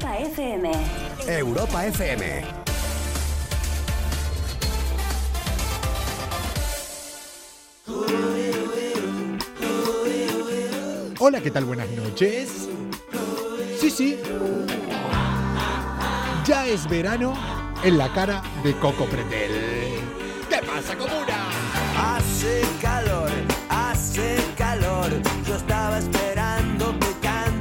Europa FM. Europa FM. Hola, ¿qué tal? Buenas noches. Sí, sí. Ya es verano en la cara de Coco Pretel. ¿Qué pasa, comuna? Hace calor, hace calor. Yo estaba esperando que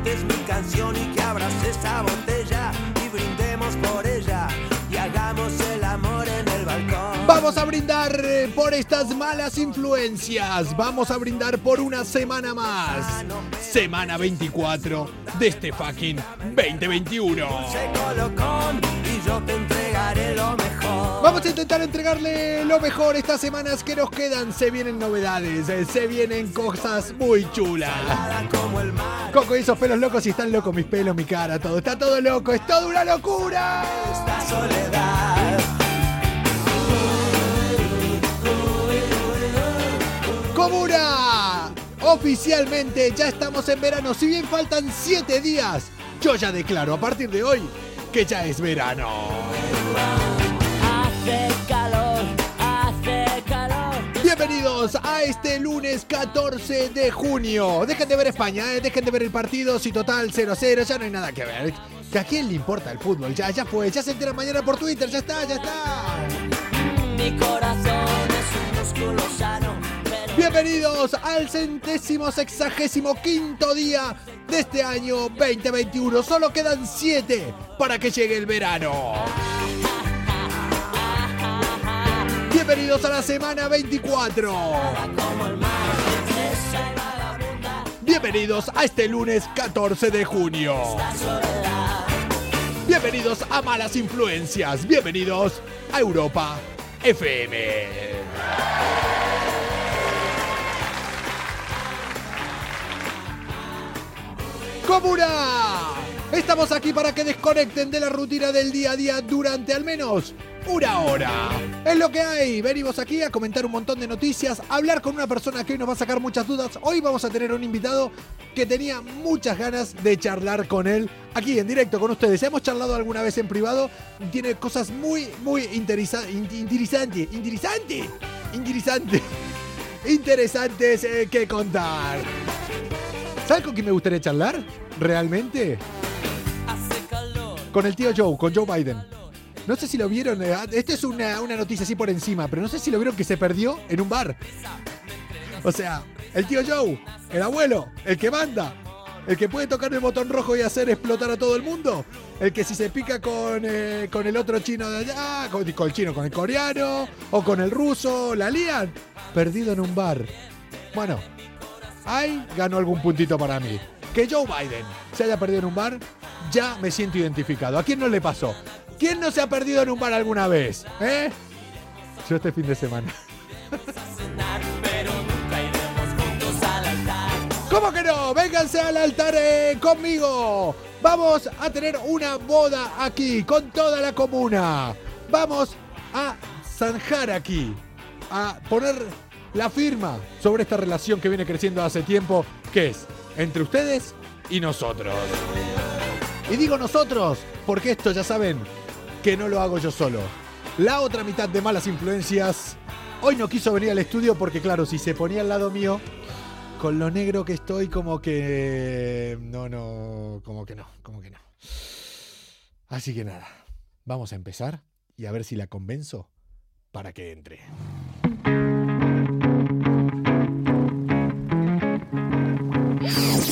cantes mi canción y que abras esa botella y brindemos por ella y hagamos el amor en el balcón. Vamos a brindar eh, por estas malas influencias. Vamos a brindar por una semana más. Semana 24 de este fucking 2021. Y yo te entregaré lo mejor. Vamos a intentar entregarle lo mejor estas semanas que nos quedan. Se vienen novedades, eh, se vienen cosas muy chulas. Coco y esos pelos locos y están locos mis pelos, mi cara, todo. Está todo loco, es toda una locura. esta soledad. Comuna. Oficialmente ya estamos en verano. Si bien faltan 7 días, yo ya declaro a partir de hoy que ya es verano. Hace calor, hace calor. Bienvenidos a este lunes 14 de junio. Dejen de ver España, eh, dejen de ver el partido. Si total 0-0, ya no hay nada que ver. ¿Que ¿A quién le importa el fútbol? Ya, ya fue, ya se entera mañana por Twitter, ya está, ya está. Mi corazón es un músculo sano. Bienvenidos al centésimo sexagésimo quinto día de este año 2021. Solo quedan 7 para que llegue el verano. Bienvenidos a la semana 24. Bienvenidos a este lunes 14 de junio. Bienvenidos a Malas Influencias. Bienvenidos a Europa FM. Comuna. Estamos aquí para que desconecten de la rutina del día a día durante al menos una hora. Es lo que hay. Venimos aquí a comentar un montón de noticias, hablar con una persona que hoy nos va a sacar muchas dudas. Hoy vamos a tener un invitado que tenía muchas ganas de charlar con él aquí en directo con ustedes. Hemos charlado alguna vez en privado. Tiene cosas muy, muy interesa- in- interesantes, interesantes, interesantes, interesantes eh, que contar. ¿Sabes con quién me gustaría charlar? ¿Realmente? Con el tío Joe, con Joe Biden. No sé si lo vieron, eh, esto es una, una noticia así por encima, pero no sé si lo vieron que se perdió en un bar. O sea, el tío Joe, el abuelo, el que manda, el que puede tocar el botón rojo y hacer explotar a todo el mundo, el que si se pica con, eh, con el otro chino de allá, con, con el chino, con el coreano o con el ruso, la lían, perdido en un bar. Bueno, ahí ganó algún puntito para mí. Que Joe Biden se haya perdido en un bar, ya me siento identificado. ¿A quién no le pasó? ¿Quién no se ha perdido en un bar alguna vez? ¿Eh? Yo este fin de semana. ¿Cómo que no? Vénganse al altar eh, conmigo. Vamos a tener una boda aquí con toda la comuna. Vamos a zanjar aquí, a poner la firma sobre esta relación que viene creciendo hace tiempo, que es entre ustedes y nosotros. Y digo nosotros, porque esto ya saben que no lo hago yo solo. La otra mitad de malas influencias hoy no quiso venir al estudio porque claro, si se ponía al lado mío, con lo negro que estoy, como que... No, no, como que no, como que no. Así que nada, vamos a empezar y a ver si la convenzo para que entre.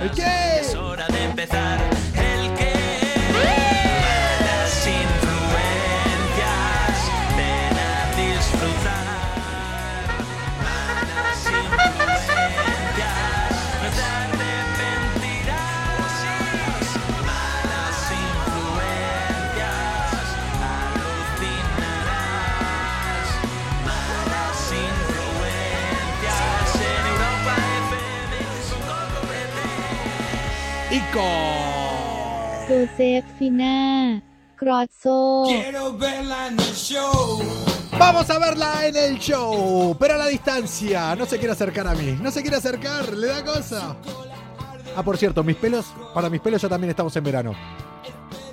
Es hora de empezar. y con Josefina Crozzo. Quiero verla en el show. Vamos a verla en el show, pero a la distancia. No se quiere acercar a mí. No se quiere acercar, le da cosa. Ah, por cierto, mis pelos, para mis pelos ya también estamos en verano.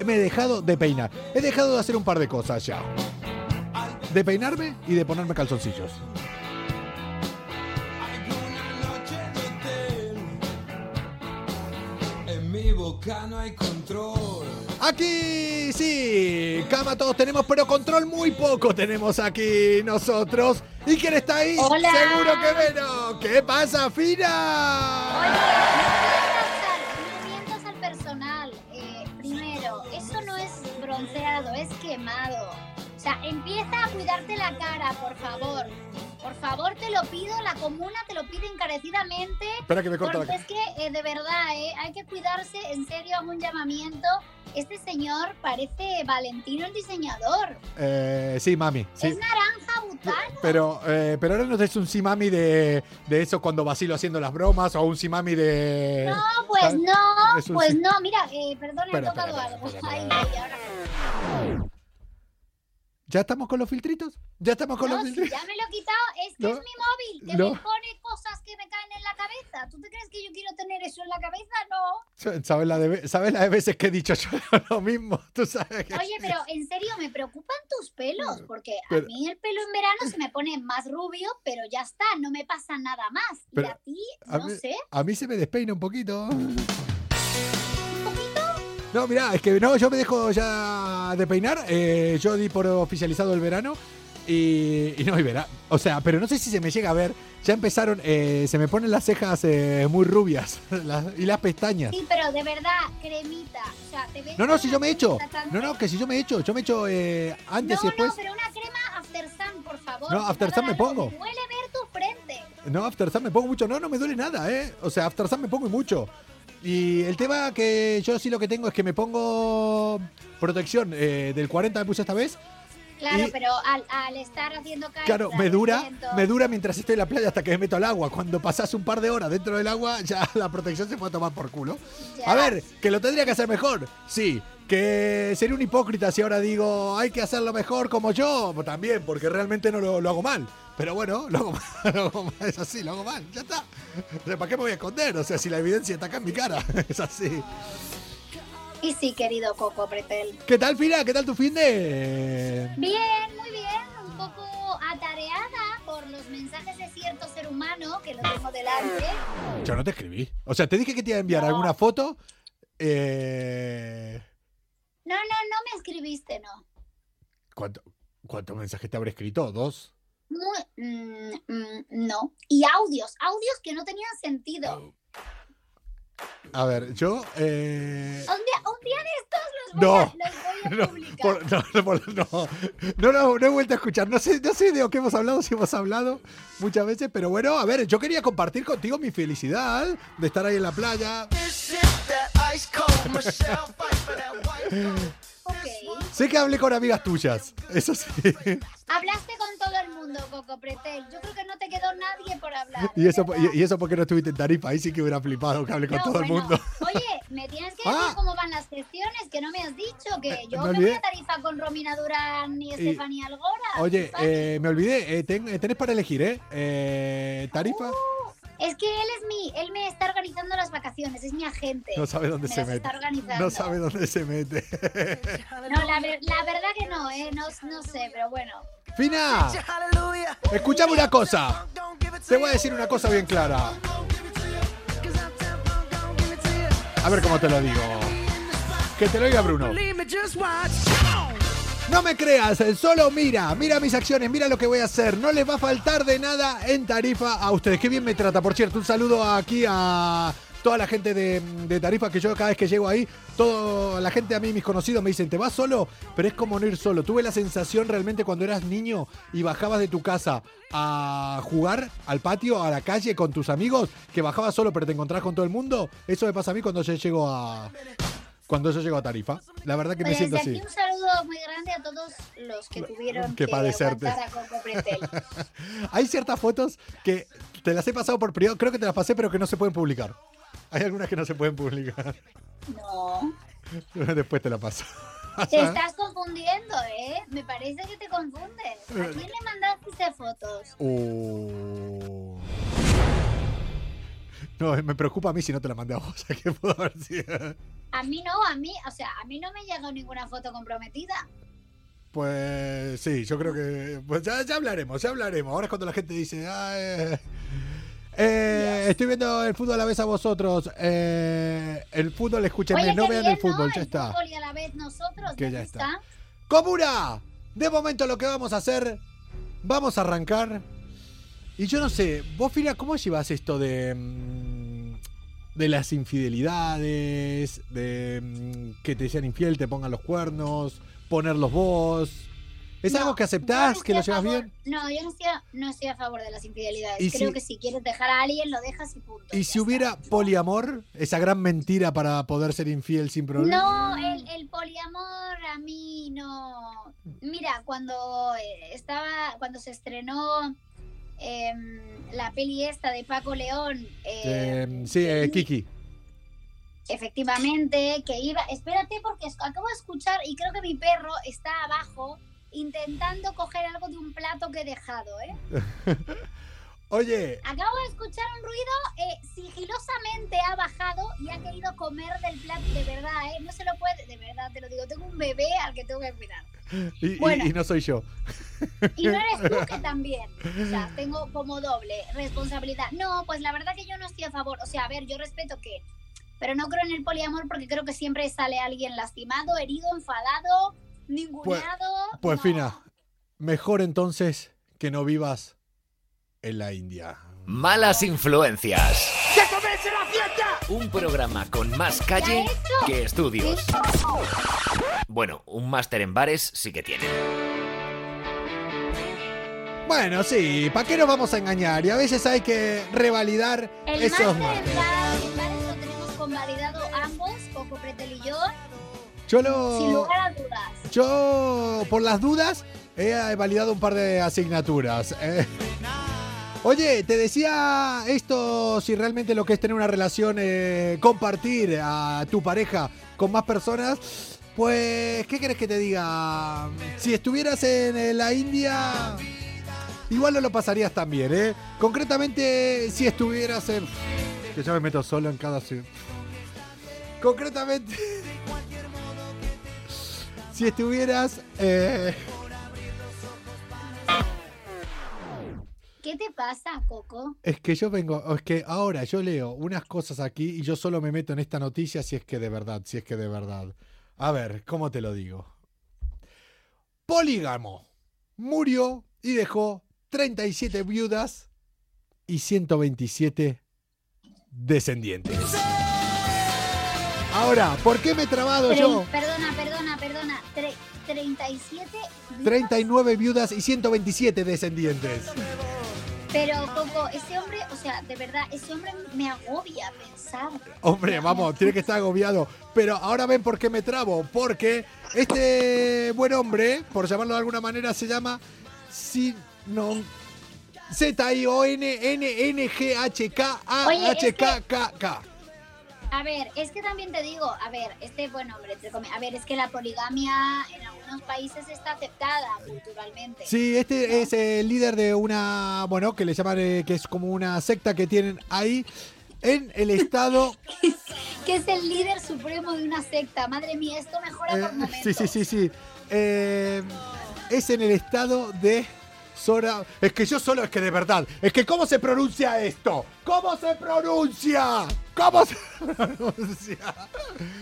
Me he dejado de peinar. He dejado de hacer un par de cosas ya. De peinarme y de ponerme calzoncillos. Boca no hay control. Aquí sí, cama todos tenemos, pero control muy poco tenemos aquí nosotros. ¿Y quién está ahí? Hola. Seguro que menos. ¿Qué pasa, Fina? Oye, no mientas al personal. Eh, primero, eso no es bronceado, es quemado. O sea, empieza a cuidarte la cara, por favor. Por favor, te lo pido, la comuna te lo pide encarecidamente. Espera que me corta la Porque es que, eh, de verdad, eh, hay que cuidarse, en serio, hago un llamamiento. Este señor parece Valentino el diseñador. Eh, sí, mami. Sí. Es naranja butano. Pero, eh, pero ahora no es un simami de, de eso cuando vacilo haciendo las bromas o un simami de. No, pues ¿sabes? no, pues sí- no, mira, perdona, he tocado algo. espera, Ay, espera. ay, ahora- ¿Ya estamos con los filtritos? ¿Ya estamos con No, los si filtritos? ya me lo he quitado, es que No. es mi móvil, que No. me pone cosas que me caen en la cabeza. ¿Tú te crees que yo quiero tener eso en la cabeza? No. ¿Sabes la, de, ¿Sabes la de veces que he dicho yo lo mismo? Tú sabes que. Oye, pero en serio, me preocupan tus pelos, porque Pero- a mí el pelo en verano se me pone más rubio, pero ya está, no me pasa nada más. Y Pero a ti, a no mí- sé. A mí se me despeina un poquito. No, mirá, es que no, yo me dejo ya de peinar. eh, yo di por oficializado el verano. Y, y no, y verá. O sea, pero no sé si se me llega a ver. Ya empezaron, eh, se me ponen las cejas eh, muy rubias las- y las pestañas. Sí, pero de verdad, cremita. O sea, te ves No, no, si yo me he hecho. cremita tan- No, no, que si yo me he hecho. Yo me he hecho eh, antes no, y después. no, pero una crema After Sun, por favor. No, After Sun me algo. pongo. Me duele ver tu frente. No, After Sun me pongo mucho. No, no me duele nada, ¿eh? O sea, After Sun me pongo mucho. Y el tema que yo sí lo que tengo es que me pongo protección eh, del 40 me puse esta vez. Claro, Y- pero al, al estar haciendo. Claro, me dura, me dura mientras estoy en la playa hasta que me meto al agua. Cuando pasas un par de horas dentro del agua, ya la protección se puede tomar por culo. Ya. A ver, que lo tendría que hacer mejor. Sí, que sería un hipócrita si ahora digo hay que hacerlo mejor como yo. Pues también, porque realmente no lo, lo hago mal. Pero bueno, lo hago mal, lo hago mal, es así, lo hago mal, ya está. O sea, ¿Para qué me voy a esconder? O sea, si la evidencia está acá en mi cara, es así. Y sí, querido Coco Pretel. ¿Qué tal, Fina? ¿Qué tal tu fin de...? Bien, muy bien. Un poco atareada por los mensajes de cierto ser humano que lo tengo delante. Yo no te escribí. O sea, te dije que te iba a enviar No. alguna foto. Eh... No, no, no me escribiste, no. ¿Cuánto, ¿Cuántos mensajes te habré escrito? ¿Dos? Muy- mm, mm, no. Y audios, audios que no tenían sentido. A ver, yo... eh, Un día, un día de estos los voy, No. a, los voy a No, publicar. no, no, por- no, no, no, no he vuelto a escuchar. No sé, no sé de lo que hemos hablado, si hemos hablado muchas veces, pero bueno, a ver, yo quería compartir contigo mi felicidad de estar ahí en la playa. Ok. Sé que hablé con amigas tuyas, eso sí. Hablaste con mundo, Coco Pretel. Yo creo que no te quedó nadie por hablar. Y eso, y, y eso porque no estuviste en Tarifa, ahí sí que hubiera flipado que hablé con No, todo el mundo. Oye, me tienes que decir Ah. cómo van las gestiones, que no me has dicho, que yo me me voy a tarifa con Romina Durán y Y- Estefanía Algora. Oye, eh, me olvidé, eh, ten- eh, tenés para elegir, ¿eh? eh Tarifa, Es que él es mi, él me está organizando las vacaciones, es mi agente. no sabe dónde Me se mete. está organizando. No sabe dónde se mete. No, la, la verdad que no, eh, no, no sé, pero bueno. Fina, escúchame una cosa. Te voy a decir una cosa bien clara. A ver cómo te lo digo. Que te lo diga Bruno. No me creas, solo mira, mira mis acciones, mira lo que voy a hacer. No les va a faltar de nada en Tarifa a ustedes. Qué bien me trata, por cierto. Un saludo aquí a toda la gente de, de Tarifa que yo cada vez que llego ahí, toda la gente a mí, mis conocidos, me dicen, ¿te vas solo? Pero es como no ir solo. Tuve la sensación realmente cuando eras niño y bajabas de tu casa a jugar al patio, a la calle con tus amigos, que bajabas solo pero te encontrás con todo el mundo. Eso me pasa a mí cuando yo llego a... Cuando yo llego a Tarifa. La verdad que me Pues siento así. un saludo muy grande a todos los que tuvieron que que, padecerte. a Coco. Hay ciertas fotos que te las he pasado por privado, creo que te las pasé, pero que no se pueden publicar. Hay algunas que no se pueden publicar. No. Después te la paso. Te estás confundiendo, ¿eh? Me parece que te confundes. ¿A quién le mandaste fotos? Uh. No, me preocupa a mí si no te la mandé a vos. ¿a qué pudo haber sido? A mí no, a mí, o sea, a mí no me llegó ninguna foto comprometida. Pues sí, yo creo que. Pues ya, ya hablaremos, ya hablaremos. Ahora es cuando la gente dice. "Ah, eh, eh, estoy viendo el fútbol a la vez a vosotros. Eh, el fútbol, escúchenme, Oye, no vean bien, el fútbol, ¿no? ya El está. fútbol y a la vez nosotros, Que ya está. ¡Comuna! De momento lo que vamos a hacer, vamos a arrancar. Y yo no sé, vos, Fina, ¿cómo llevas esto de. mm, de las infidelidades, de mm, que te sean infiel, te pongan los cuernos, ponerlos vos? ¿Es No, algo que aceptás, no que lo llevas bien? No, yo no estoy, a, no estoy a favor de las infidelidades. ¿Y Creo si- que si quieres dejar a alguien, lo dejas y punto. ¿Y si hubiera poliamor? Esa gran mentira para poder ser infiel sin problema. No, el, el poliamor a mí no. Mira, cuando eh, estaba, cuando se estrenó em, la peli esta de Paco León, eh, Eh, sí, eh, Kiki. efectivamente, que iba. Espérate, porque acabo de escuchar y creo que mi perro está abajo intentando coger algo de un plato que he dejado, ¿eh? Oye, Acabo de escuchar un ruido, eh, sigilosamente ha bajado y ha querido comer del plato, de verdad, ¿eh? No se lo puede, de verdad, te lo digo, tengo un bebé al que tengo que cuidar. y, y- Bueno. y no soy yo. Y no eres tú que también. O sea, tengo como doble responsabilidad. No, pues la verdad que yo no estoy a favor. O sea, a ver, yo respeto que... Pero no creo en el poliamor porque creo que siempre sale alguien lastimado, herido, enfadado, ninguneado. Pues no. Fina, mejor entonces que no vivas en la India. Malas influencias. Un programa con más calle que estudios. Bueno, un máster en bares sí que tiene. Bueno, sí, ¿para qué nos vamos a engañar? Y a veces hay que revalidar El esos máster en bares lo tenemos convalidado ambos, Coco Pretel y yo, Yo sin lo. lugar a dudas. Yo, por las dudas, he validado un par de asignaturas. eh. Oye, te decía esto, si realmente lo que es tener una relación, eh, compartir a tu pareja con más personas, pues, ¿qué querés que te diga? Si estuvieras en eh, la India, igual no lo pasarías tan bien, ¿eh? Concretamente, si estuvieras en... Que yo me meto solo en cada... ciudad. Concretamente... Si estuvieras... eh, ¿Qué te pasa, Coco? Es que yo vengo, es que ahora yo leo unas cosas aquí y yo solo me meto en esta noticia si es que de verdad, si es que de verdad. A ver, ¿cómo te lo digo? Polígamo. Murió y dejó 37 viudas y 127 descendientes. Ahora, ¿por qué me he trabado Tre- yo? Perdona, perdona, perdona. Tre- 37. 39 viudas y 127 descendientes. Pero, Coco, ese hombre, o sea, de verdad, ese hombre me agobia pensar. Hombre, vamos, tiene que estar agobiado. Pero ahora ven por qué me trabo. Porque este buen hombre, por llamarlo de alguna manera, se llama Sino. Z-I-O-N-N-N-G-H-K-A-H-K-K-K. A ver, es que también te digo, a ver, este buen hombre, entre comillas, a ver, es que la poligamia en algunos países está aceptada culturalmente. Sí, este es el líder de una, bueno, que le llaman, eh, que es como una secta que tienen ahí en el estado. Que es el líder supremo de una secta. Madre mía, esto mejora eh, por momentos. sí, sí, sí, sí. Eh, es en el estado de Sora. Es que yo solo, es que de verdad. Es que, ¿cómo se pronuncia esto? ¿Cómo se pronuncia? ¿Cómo se pronuncia?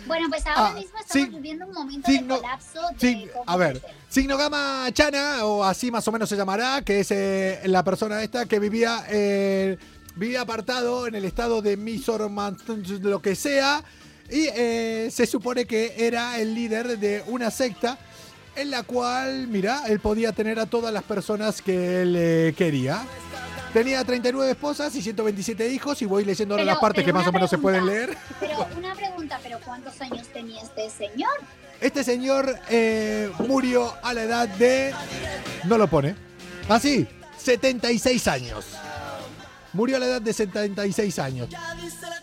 Bueno, pues ahora Ah, mismo estamos sí, viviendo un momento signo- de colapso de a ver, ser. Signo Gama Chana, o así más o menos se llamará, que es eh, la persona esta que vivía, eh, vivía apartado en el estado de Misorman, lo que sea, y eh, se supone que era el líder de una secta en la cual, mira, él podía tener a todas las personas que él eh, quería. Tenía 39 esposas y 127 hijos, y voy leyendo ahora Pero- las partes que más o menos se pueden leer. Pero una pregunta, ¿pero cuántos años tenía este señor? Este señor eh, murió a la edad de. No lo pone. Así, 76 años. Murió a la edad de 76 años.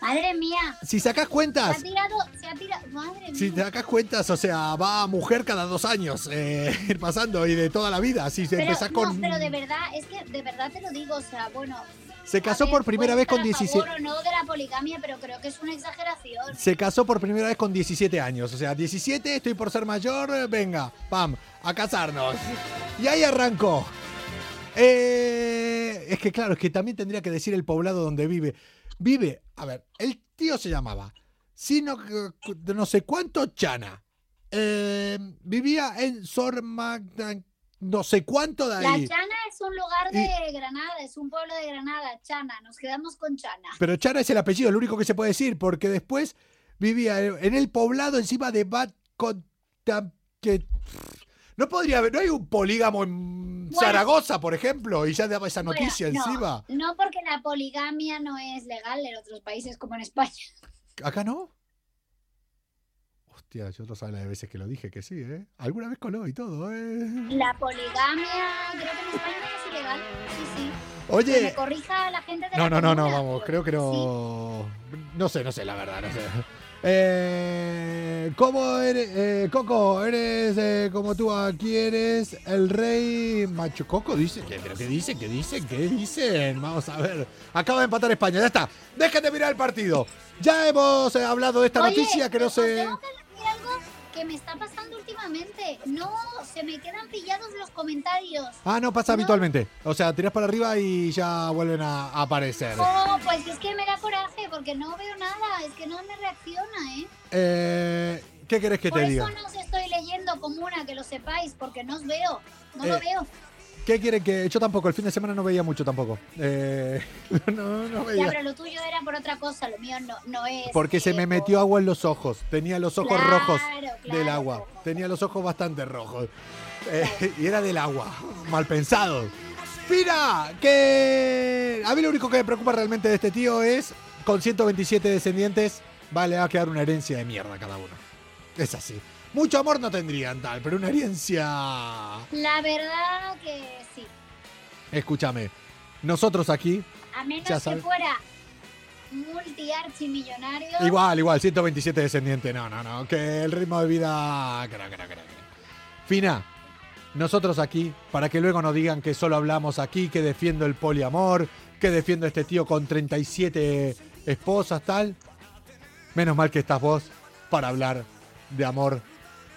Madre mía. Si sacas Se cuentas, ha tirado, se ha tirado. Madre si mía. sacas cuentas, o sea, va mujer cada dos años eh, ir pasando y de toda la vida. Si se Pero, empezás no, con. pero de verdad, es que de verdad te lo digo, o sea, bueno. Se a casó ver, por primera vez con estar a 17. favor o no de la poligamia, pero creo que es una exageración. Se casó por primera vez con 17 años. O sea, 17, estoy por ser mayor, venga, pam, a casarnos. Y ahí arrancó. Eh, es que claro, es que también tendría que decir el poblado donde vive. Vive, a ver, el tío se llamaba, sino no sé cuánto Chana. Eh, vivía en Sor Magda, no sé cuánto de La ahí. Chana es un lugar de Granada, es un pueblo de Granada, Chana. Nos quedamos con Chana. Pero Chana es el apellido, el único que se puede decir, porque después vivía en el poblado encima de Contam- que no podría haber, no hay un polígamo en Bueno. Zaragoza, por ejemplo, y ya daba esa Bueno, noticia no, encima. No porque la poligamia no es legal en otros países como en España. ¿Acá no? Hostia, yo no sabía las veces que lo dije que sí, ¿eh? Alguna vez coló y todo, ¿eh? La poligamia creo que en España es ilegal. Sí, sí. Oye. Que me corrija la gente de No, la no, no, no, vamos, creo que no. No sé, no sé, la verdad, no sé. Eh, ¿Cómo eres, eh, Coco? ¿Eres eh, como tú aquí eres el rey macho? Coco dice, ¿qué, ¿pero qué dicen? ¿Qué dicen? ¿Qué dicen? Vamos a ver. Acaba de empatar España, ya está. Déjate mirar el partido. Ya hemos eh, hablado de esta Oye, noticia que no. Tengo que me está pasando últimamente. No, se me quedan pillados los comentarios. Ah, no pasa No. habitualmente. O sea, tiras para arriba y ya vuelven a, a aparecer. Oh, pues es que me da coraje porque no veo nada. Es que no me reacciona, ¿eh? Eh, ¿Qué querés que Por te eso diga? no os estoy leyendo como una, que lo sepáis, porque no os veo. No lo Eh, veo. ¿Qué quieren que.? Yo tampoco, el fin de semana no veía mucho tampoco. Eh, no, no Ya, veía. pero lo tuyo era por otra cosa, lo mío no, no es. Porque se me metió agua en los ojos. Tenía los ojos Claro, rojos claro, del agua. Tenía los ojos bastante rojos. Eh, y era del agua. Mal pensado. Mira, que a mí lo único que me preocupa realmente de este tío es, con 127 descendientes, vale, va a quedar una herencia de mierda cada uno. Es así. Mucho amor no tendrían tal, pero una herencia... La verdad que sí. Escúchame, nosotros aquí, A menos Ya que fuera multiarchimillonario. igual, igual, 127 descendientes, no, no, no, que el ritmo de vida... Fina, nosotros aquí, para que luego no digan que solo hablamos aquí, que defiendo el poliamor, que defiendo a este tío con 37 esposas, tal. Menos mal que estás vos para hablar de amor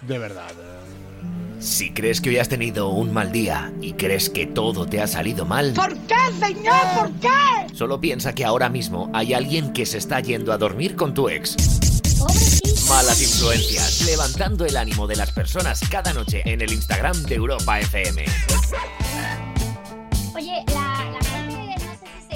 de verdad. Si crees que hoy has tenido un mal día y crees que todo te ha salido mal, ¿Por qué, señor? ¿Por qué? solo piensa que ahora mismo hay alguien que se está yendo a dormir con tu ex. Malas influencias, levantando el ánimo de las personas cada noche en el Instagram de Europa FM. Oye, la,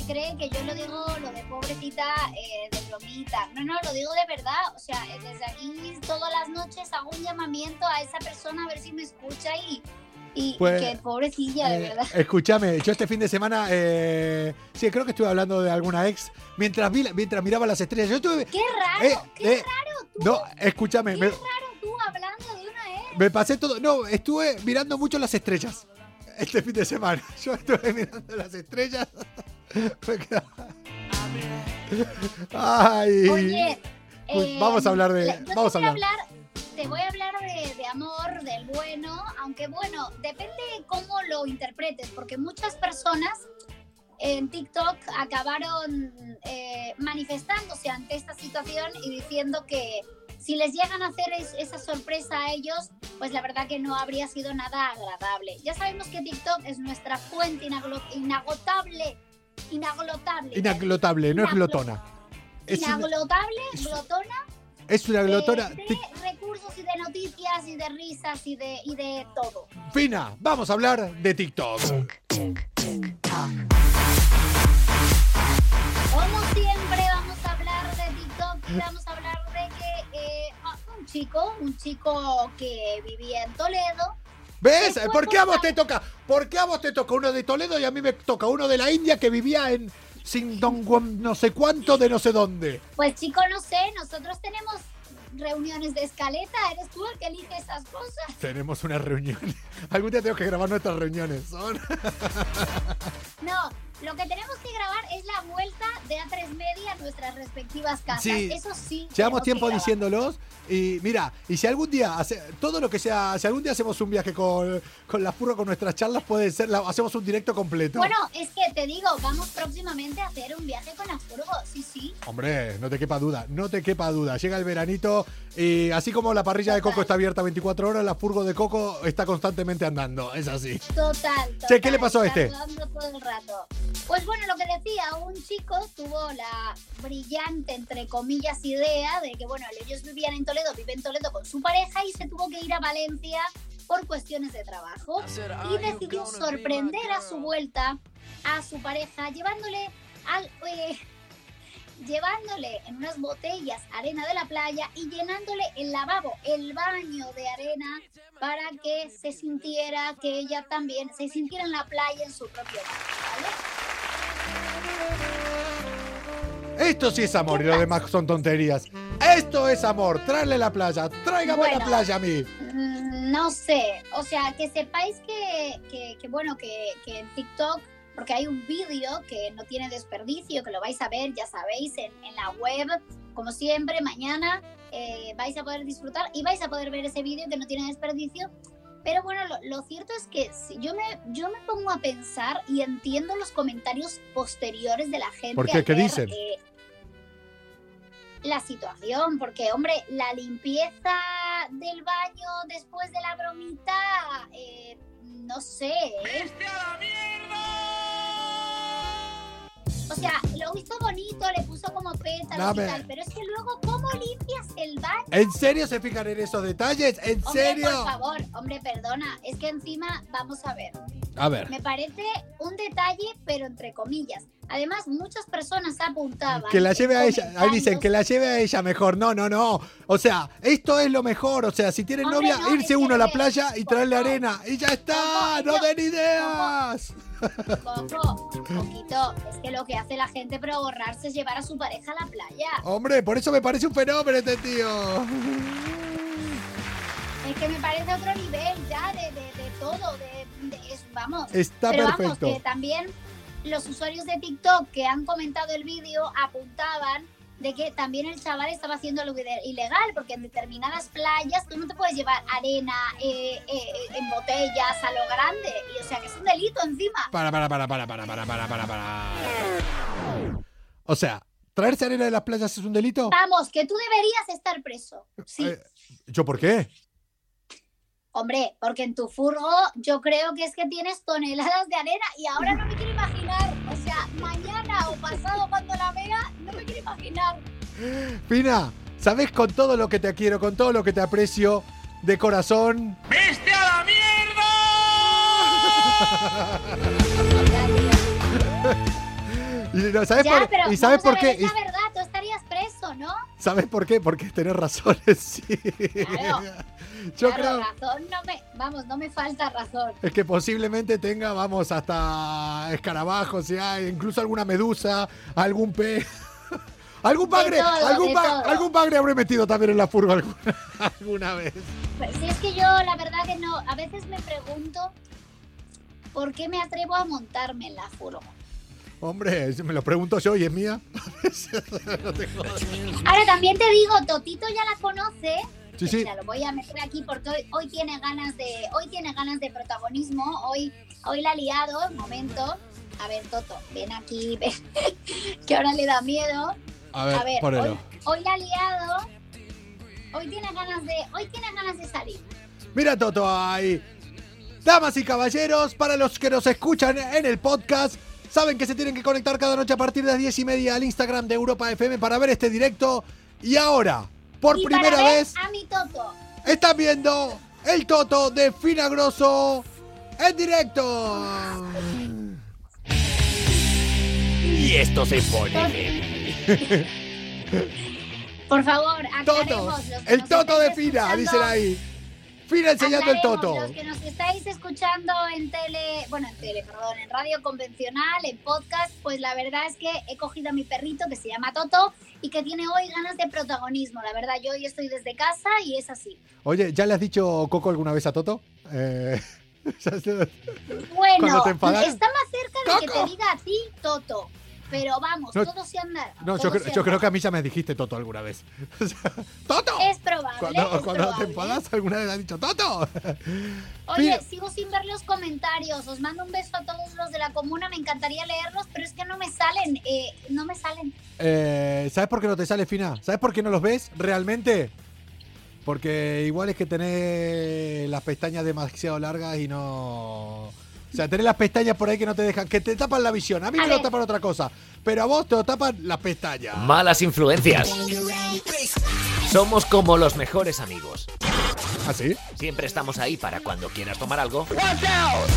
no sé si se cree que yo lo digo lo de pobrecita eh, de bromita. No, no, lo digo de verdad. O sea, eh, desde aquí todas las noches hago un llamamiento a esa persona a ver si me escucha y, y, y Pues, que pobrecilla, de Eh, verdad. Escúchame, yo este fin de semana, eh, sí, creo que estuve hablando de alguna ex mientras, vi, mientras miraba las estrellas. Yo estuve. Qué raro, eh, qué eh, raro tú. No, escúchame, qué me, raro tú hablando de una ex. me pasé todo. No, estuve mirando mucho las estrellas este fin de semana. Yo estuve mirando las estrellas. Ay. Oye, Uy, eh, vamos a hablar de. Vamos a voy hablar. Te voy a hablar de, de amor, del bueno, aunque bueno, depende cómo lo interpretes, porque muchas personas en TikTok acabaron eh, manifestándose ante esta situación y diciendo que si les llegan a hacer es- esa sorpresa a ellos, pues la verdad que no habría sido nada agradable. Ya sabemos que TikTok es nuestra fuente inagotable, inaglotable. Inaglotable, no es glotona. Es una, Inaglotable, glotona es una glotona. de, recursos y de noticias y de risas y de, y de todo. Fina, vamos a hablar de TikTok. Como siempre vamos a hablar de TikTok y vamos a hablar de que eh, ah, un chico, un chico que vivía en Toledo, ¿Ves? ¿Por qué a vos te toca? ¿Por qué a vos te toca uno de Toledo y a mí me toca uno de la India que vivía en sin don Guam- no sé cuánto de no sé dónde? pues chico, no sé, nosotros tenemos reuniones de escaleta, eres tú el que elige esas cosas. Tenemos una reunión. Algún día tenemos que grabar nuestras reuniones. Son... No, lo que tenemos que grabar es la vuelta de A3 Media a nuestras respectivas casas. Sí. Eso sí. Llevamos tiempo diciéndolos y mira, y si algún día, hace, todo lo que sea, si algún día hacemos un viaje con, con la furgo, con nuestras charlas, puede ser, la- hacemos un directo completo. Bueno, es que te digo, vamos próximamente a hacer un viaje con la furgo. Sí, sí. Hombre, no te quepa duda, no te quepa duda. Llega el veranito y así como la parrilla de coco está abierta 24 horas, la furgo de coco está constantemente andando. Es así. Total, total. Che, ¿qué le pasó a este? todo el rato. Pues bueno, lo que decía, un chico tuvo la brillante, entre comillas, idea de que, bueno, ellos vivían en Toledo, vive en Toledo con su pareja y se tuvo que ir a Valencia por cuestiones de trabajo. Y decidió sorprender a su vuelta a su pareja llevándole al... eh, llevándole en unas botellas arena de la playa y llenándole el lavabo, el baño de arena para que se sintiera que ella también se sintiera en la playa en su propio baño, Esto sí es amor y lo demás son tonterías. Esto es amor. Tráele la playa. Tráigame la Bueno. playa a mí. Mm, No sé, o sea, que sepáis que, que- que, bueno, que, que en TikTok, porque hay un vídeo que no tiene desperdicio, que lo vais a ver, ya sabéis, en, en la web, como siempre, mañana eh, vais a poder disfrutar y vais a poder ver ese vídeo que no tiene desperdicio. Pero bueno, lo, lo cierto es que si yo me, yo me pongo a pensar y entiendo los comentarios posteriores de la gente. ¿Por qué? ¿Qué ver, dicen? eh, la situación, porque hombre, la limpieza del baño después de la bromita, eh, no sé. ¿eh? O sea, lo hizo bonito, le puso como pétalos y tal, pero es que luego, ¿cómo limpias el baño? ¿En serio se fijan en esos detalles? ¿En Hombre, serio? por favor, hombre, perdona, es que encima, vamos a ver, A ver. me parece un detalle, pero entre comillas. Además, muchas personas apuntaban. Que la lleve a ella. Ahí dicen que la lleve a ella mejor. No, no, no. O sea, esto es lo mejor. O sea, si tienen Hombre, novia, no, irse uno a la playa y traerle arena. Y ya está. No den ideas. Coco, poquito, es que lo que hace la gente para ahorrarse es llevar a su pareja a la playa. Hombre, por eso me parece un fenómeno este tío. Es que me parece otro nivel ya de, de- de todo, de, vamos. Está Pero vamos, perfecto. que también los usuarios de TikTok que han comentado el vídeo apuntaban de que también el chaval estaba haciendo algo ilegal, porque en determinadas playas tú no te puedes llevar arena eh, eh, en botellas a lo grande, y o sea que es un delito encima. Para, para, para, para, para, para, para, para, para. O sea, ¿traerse arena de las playas es un delito? Vamos, que tú deberías estar preso. Sí. Eh, ¿Yo por qué? Hombre, porque en tu furgo yo creo que es que tienes toneladas de arena y ahora no me quiero imaginar, o sea, mañana o pasado cuando la vea, no me quiero imaginar. Pina, ¿sabes con todo lo que te quiero, con todo lo que te aprecio de corazón? ¡Viste a la Y no, ¿Sabes ya, por, pero y sabes por qué? Es la verdad, tú estarías preso, ¿no? ¿Sabes por qué? Porque tenés razones, sí. Claro. Yo Claro, creo razón no me, vamos, no me falta razón. es que posiblemente tenga, vamos, hasta escarabajos, ya, incluso alguna medusa, algún pez. Algún bagre, todo, algún, ba- todo. algún bagre habré metido también en la furgo alguna, alguna vez. Pues si es que yo la verdad que no, a veces me pregunto por qué me atrevo a montarme en la furgo. Hombre, me lo pregunto yo y es mía. No. Ahora también te digo, Totito ya la conoce. Sí, sí. Lo voy a meter aquí porque hoy, hoy tiene ganas de hoy tiene ganas de protagonismo. Hoy hoy la ha liado, momento. A ver, Toto, ven aquí, ven, que ahora le da miedo. A ver, hoy, ponelo. hoy la ha liado. Hoy tiene ganas de hoy tiene ganas de salir. Mira Toto ahí. Damas y caballeros, para los que nos escuchan en el podcast, saben que se tienen que conectar cada noche a partir de las 10 y media al Instagram de Europa FM para ver este directo. Y ahora, por y primera para ver vez, a mi Toto. están viendo el Toto de Fina Grosso en directo. Y esto se pone. Por favor, el nos Toto de Fina, escuchando. dicen ahí. Fina enseñando el Toto. Los que nos estáis escuchando en tele, bueno, en tele, perdón, en radio convencional, en podcast, pues la verdad es que he cogido a mi perrito que se llama Toto y que tiene hoy ganas de protagonismo. La verdad, yo hoy estoy desde casa y es así. Oye, ¿ya le has dicho Coco alguna vez a Toto? Eh, Bueno, está más cerca de que te diga a ti Toto. Pero vamos, No, todos se han dado. No, yo, creo- yo que a mí ya me dijiste Toto alguna vez. ¡Toto! Es probable. Cuando, es cuando te enfadas, alguna vez has dicho ¡Toto! Oye, Mira. sigo sin ver los comentarios. Os mando un beso a todos los de la comuna. Me encantaría leerlos, pero es que no me salen. eh, no me salen. Eh, ¿Sabes por qué no te sale, Fina? ¿Sabes por qué no los ves realmente? Porque igual es que tenés las pestañas demasiado largas y no... O sea, tenés las pestañas por ahí que no te dejan, que te tapan la visión. A mí A me lo tapan otra cosa, pero a vos te lo tapan las pestañas. Malas influencias. Somos como los mejores amigos. ¿Ah, sí? Siempre estamos ahí para cuando quieras tomar algo.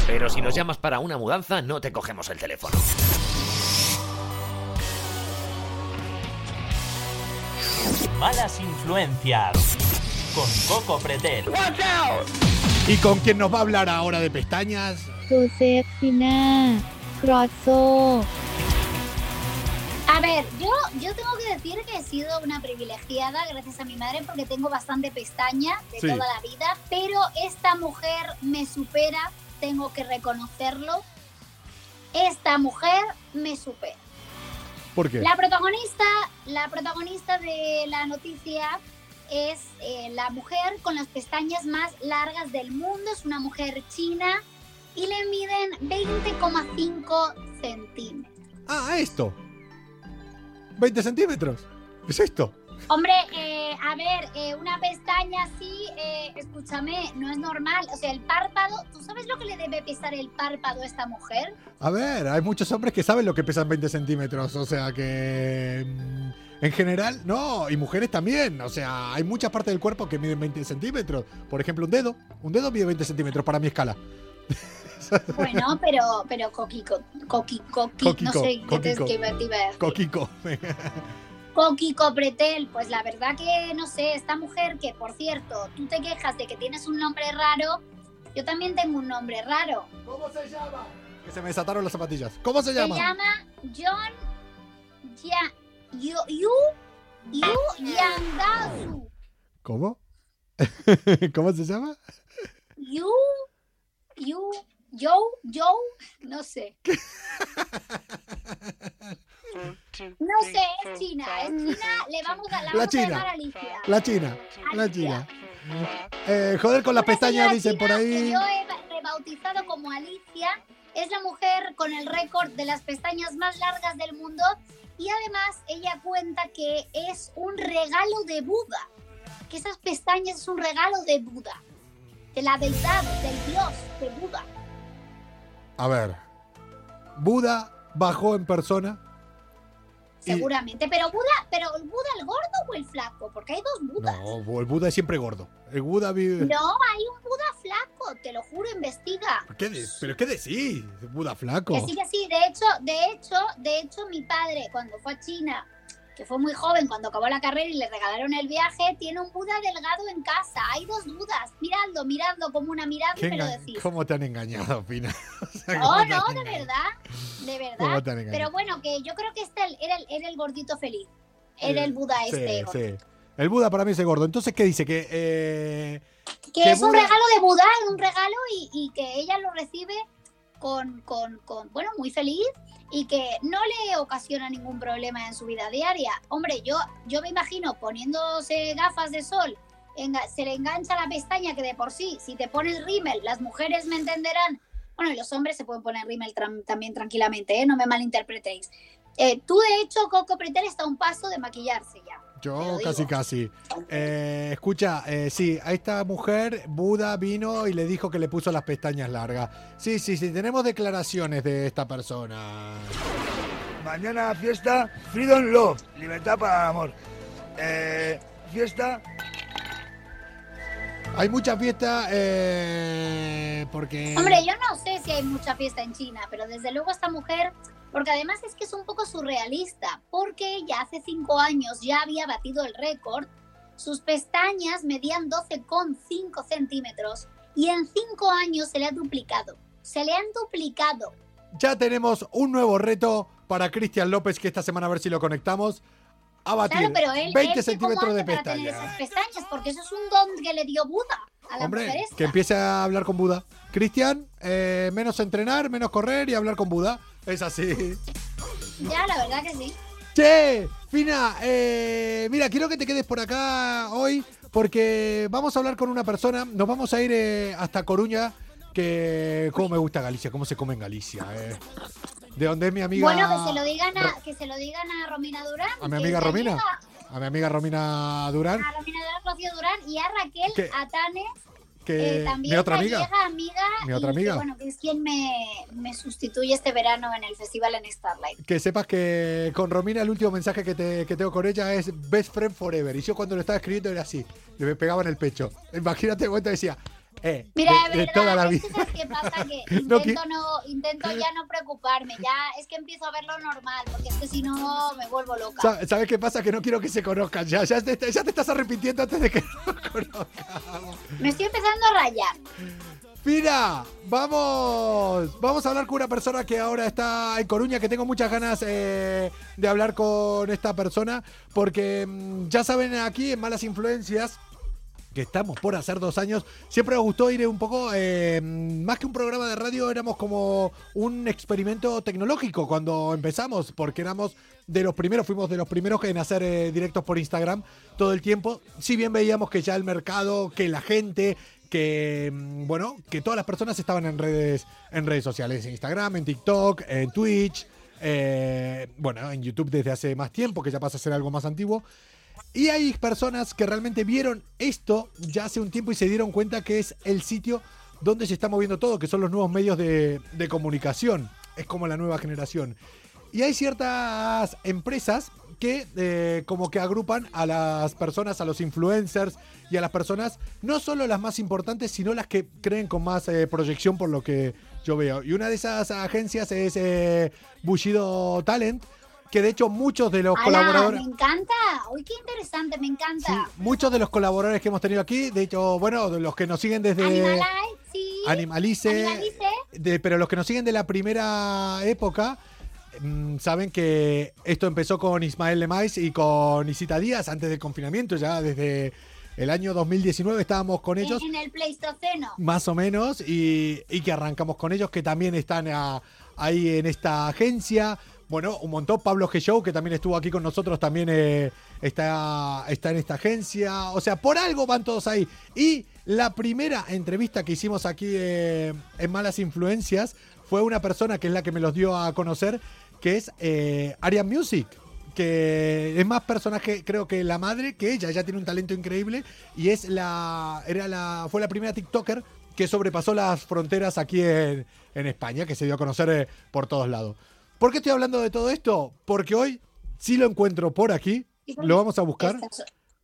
Pero si nos llamas para una mudanza, no te cogemos el teléfono. Malas influencias. Con Coco Pretel. ¿Y con quién nos va a hablar ahora de pestañas? ซูเซฟฟิน่ากรอดโซ A ver, yo, yo tengo que decir que he sido una privilegiada gracias a mi madre porque tengo bastante pestaña de Sí. toda la vida, pero esta mujer me supera, tengo que reconocerlo. Esta mujer me supera. ¿Por qué? La protagonista, la protagonista de la noticia es eh, la mujer con las pestañas más largas del mundo. Es una mujer china y le miden 20,5 centímetros. Ah, esto. 20 centímetros. ¿Es esto? Hombre, eh, a ver, eh, una pestaña así, eh, escúchame, no es normal. O sea, el párpado, ¿tú sabes lo que le debe pesar el párpado a esta mujer? A ver, hay muchos hombres que saben lo que pesan 20 centímetros, o sea que... mm, En general, no, y mujeres también, o sea, hay muchas partes del cuerpo que miden 20 centímetros. Por ejemplo, un dedo, un dedo mide 20 centímetros para mi escala. Bueno, pero, pero Coqui, co- Coqui, Coqui, no Coquico, sé qué te, coquico. qué iba- te iba a decir. Coquico. Coqui Copretel, pues la verdad que no sé, esta mujer que por cierto, tú te quejas de que tienes un nombre raro, yo también tengo un nombre raro. ¿Cómo se llama? Que se me desataron las zapatillas. ¿Cómo se Se llama? llama John Ya Yu Yu Yu Yangasu. ¿Cómo? ¿Cómo se llama? Yu Yu Yo Yo no sé. No sé, es China, es China, le vamos a la, La vamos a China. llamar Alicia. La China. La. China. Eh, joder con las pestañas, dicen por ahí. Yo he rebautizado como Alicia. Es la mujer con el récord de las pestañas más largas del mundo. Y además ella cuenta que es un regalo de Buda. Que esas pestañas es un regalo de Buda. De la deidad, del dios de Buda. A ver. Buda bajó en persona. Y- Seguramente. Pero Buda, pero el Buda el gordo o el flaco, porque hay dos Budas. No, el Buda es siempre gordo. El Buda vive. No, hay un Buda flaco, te lo juro, investiga. ¿Qué de- ¿Pero qué decís? Buda flaco. Que sí, que sí. De hecho, de hecho, de hecho, mi padre, cuando fue a China, que fue muy joven, cuando acabó la carrera y le regalaron el viaje, tiene un Buda delgado en casa. Hay dos Budas. Miradlo, miradlo como una mirada, ¿Qué pero enga- decís. ¿Cómo te han engañado, Pina? O sea, No, ¿cómo te no, de engañado? verdad. De ¿Cómo verdad. te han engañado? Pero bueno, que yo creo que este era el, era el gordito feliz. Era Sí, el Buda este. Sí, gordo. sí. El Buda para mí es el gordo. Entonces, ¿qué dice? Que. eh, Que que es un regalo de Buda, es un regalo y, y que ella lo recibe con, con, con, bueno, muy feliz y que no le ocasiona ningún problema en su vida diaria. Hombre, yo, yo me imagino poniéndose gafas de sol, se le engancha la pestaña que de por sí, si te pones rímel, las mujeres me entenderán. Bueno, y los hombres se pueden poner rímel también tranquilamente, ¿eh? no me malinterpretéis. Eh, tú, de hecho, Coco Pretel está a un paso de maquillarse ya. Yo casi, digo. casi. Eh, escucha, eh, sí, a esta mujer, Buda vino y le dijo que le puso las pestañas largas. Sí, sí, sí, tenemos declaraciones de esta persona. Mañana fiesta Freedom Love, libertad para el amor. Eh, fiesta Hay mucha fiesta eh, porque... Hombre, yo no sé si hay mucha fiesta en China, pero desde luego esta mujer, porque además es que es un poco surrealista, porque ella hace cinco años ya había batido el récord, sus pestañas medían 12,5 centímetros y en cinco años se le ha duplicado. Se le han duplicado. Ya tenemos un nuevo reto para Cristian López, que esta semana a ver si lo conectamos. A batir Claro, pero él, 20 él, ¿cómo centímetros de pestañas. esas pestañas, porque eso es un don que le dio Buda a la mujer Hombre, esta. que empiece a hablar con Buda. Cristian, eh, menos entrenar, menos correr y hablar con Buda. Es así. Ya, la verdad que sí. Che, Fina, eh, mira, quiero que te quedes por acá hoy porque vamos a hablar con una persona. Nos vamos a ir eh, hasta Coruña, que cómo me gusta Galicia, cómo se come en Galicia. eh. De donde es mi amiga. Bueno, que se lo digan a, que se lo digan a Romina Durán. A mi amiga Romina. A mi amiga Romina Durán, A Romina Durán, Rocío Durán y a Raquel Que- Atane, que eh, también mi otra amiga. gallega, amiga. Mi otra y que, amiga. bueno, que es quien me, me sustituye este verano en el festival en Starlight. Que sepas que con Romina el último mensaje que, te- que tengo con ella es Best Friend Forever. Y yo cuando lo estaba escribiendo era así, le me pegaba en el pecho. Imagínate, cuando decía, eh, Mira, de, de, de toda la verdad, vida. es que ¿sabes qué pasa? Que intento, no, intento ya no preocuparme, ya es que empiezo a verlo normal, porque es que si no me vuelvo loca. Sa- ¿Sabes qué pasa? Que no quiero que se conozcan. Ya, ya, te, ya te estás arrepintiendo antes de que nos conozcamos. Me estoy empezando a rayar. Mira, vamos, vamos a hablar con una persona que ahora está en Coruña, que tengo muchas ganas eh, de hablar con esta persona, porque mm, ya saben aquí en Malas Influencias que estamos por hacer dos años, siempre nos gustó ir un poco, eh, más que un programa de radio, éramos como un experimento tecnológico cuando empezamos, porque éramos de los primeros, fuimos de los primeros en hacer eh, directos por Instagram todo el tiempo, si bien veíamos que ya el mercado, que la gente, que mm, bueno, que todas las personas estaban en redes, en redes sociales, en Instagram, en TikTok, en Twitch, eh, bueno, en YouTube desde hace más tiempo, que ya pasa a ser algo más antiguo. Y hay personas que realmente vieron esto ya hace un tiempo y se dieron cuenta que es el sitio donde se está moviendo todo, que son los nuevos medios de, de comunicación. Es como la nueva generación. Y hay ciertas empresas que eh, como que agrupan a las personas, a los influencers y a las personas, no solo las más importantes, sino las que creen con más eh, proyección por lo que yo veo. Y una de esas agencias es eh, Talent, que de hecho muchos de los ¡Hala! colaboradores... Me encanta. Uy, qué interesante, me encanta. Muchos de los colaboradores que hemos tenido aquí, de hecho, bueno, los que nos siguen desde Animalize, sí. Animalice, Animalice. de- pero los que nos siguen de la primera época, mm, saben que esto empezó con Ismael Lemais y con Isita Díaz antes del confinamiento, ya desde el año 2019 estábamos con ellos. En, en el Pleistoceno. Más o menos, y, y que arrancamos con ellos, que también están a- ahí en esta agencia. Bueno, un montón. Pablo G. Show, que también estuvo aquí con nosotros, también eh, está, está en esta agencia. O sea, por algo van todos ahí. Y la primera entrevista que hicimos aquí eh, en Malas Influencias fue una persona que es la que me los dio a conocer, que es eh, Arian Music que es más personaje, creo que la madre que ella, ella tiene un talento increíble y es la era la fue la primera TikToker que sobrepasó las fronteras aquí en, en España, que se dio a conocer eh, por todos lados. ¿Por qué estoy hablando de todo esto? Porque hoy sí lo encuentro por aquí, lo vamos a buscar,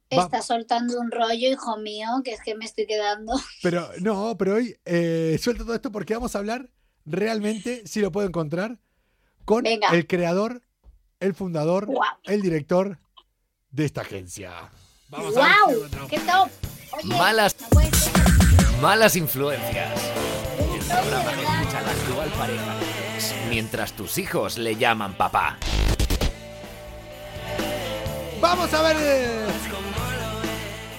Está, está soltando un rollo, hijo mío, que es que me estoy quedando. pero no, pero hoy eh, suelto todo esto porque vamos a hablar realmente, si lo puedo encontrar, con Venga. el creador, el fundador, el director de esta agencia. Vamos a ver si lo ¡Wow! ¡Qué top! Oye, Malas, no puede ser. malas influencias. El programa que escucha la actual pareja mientras tus hijos le llaman papá. Vamos a ver eh,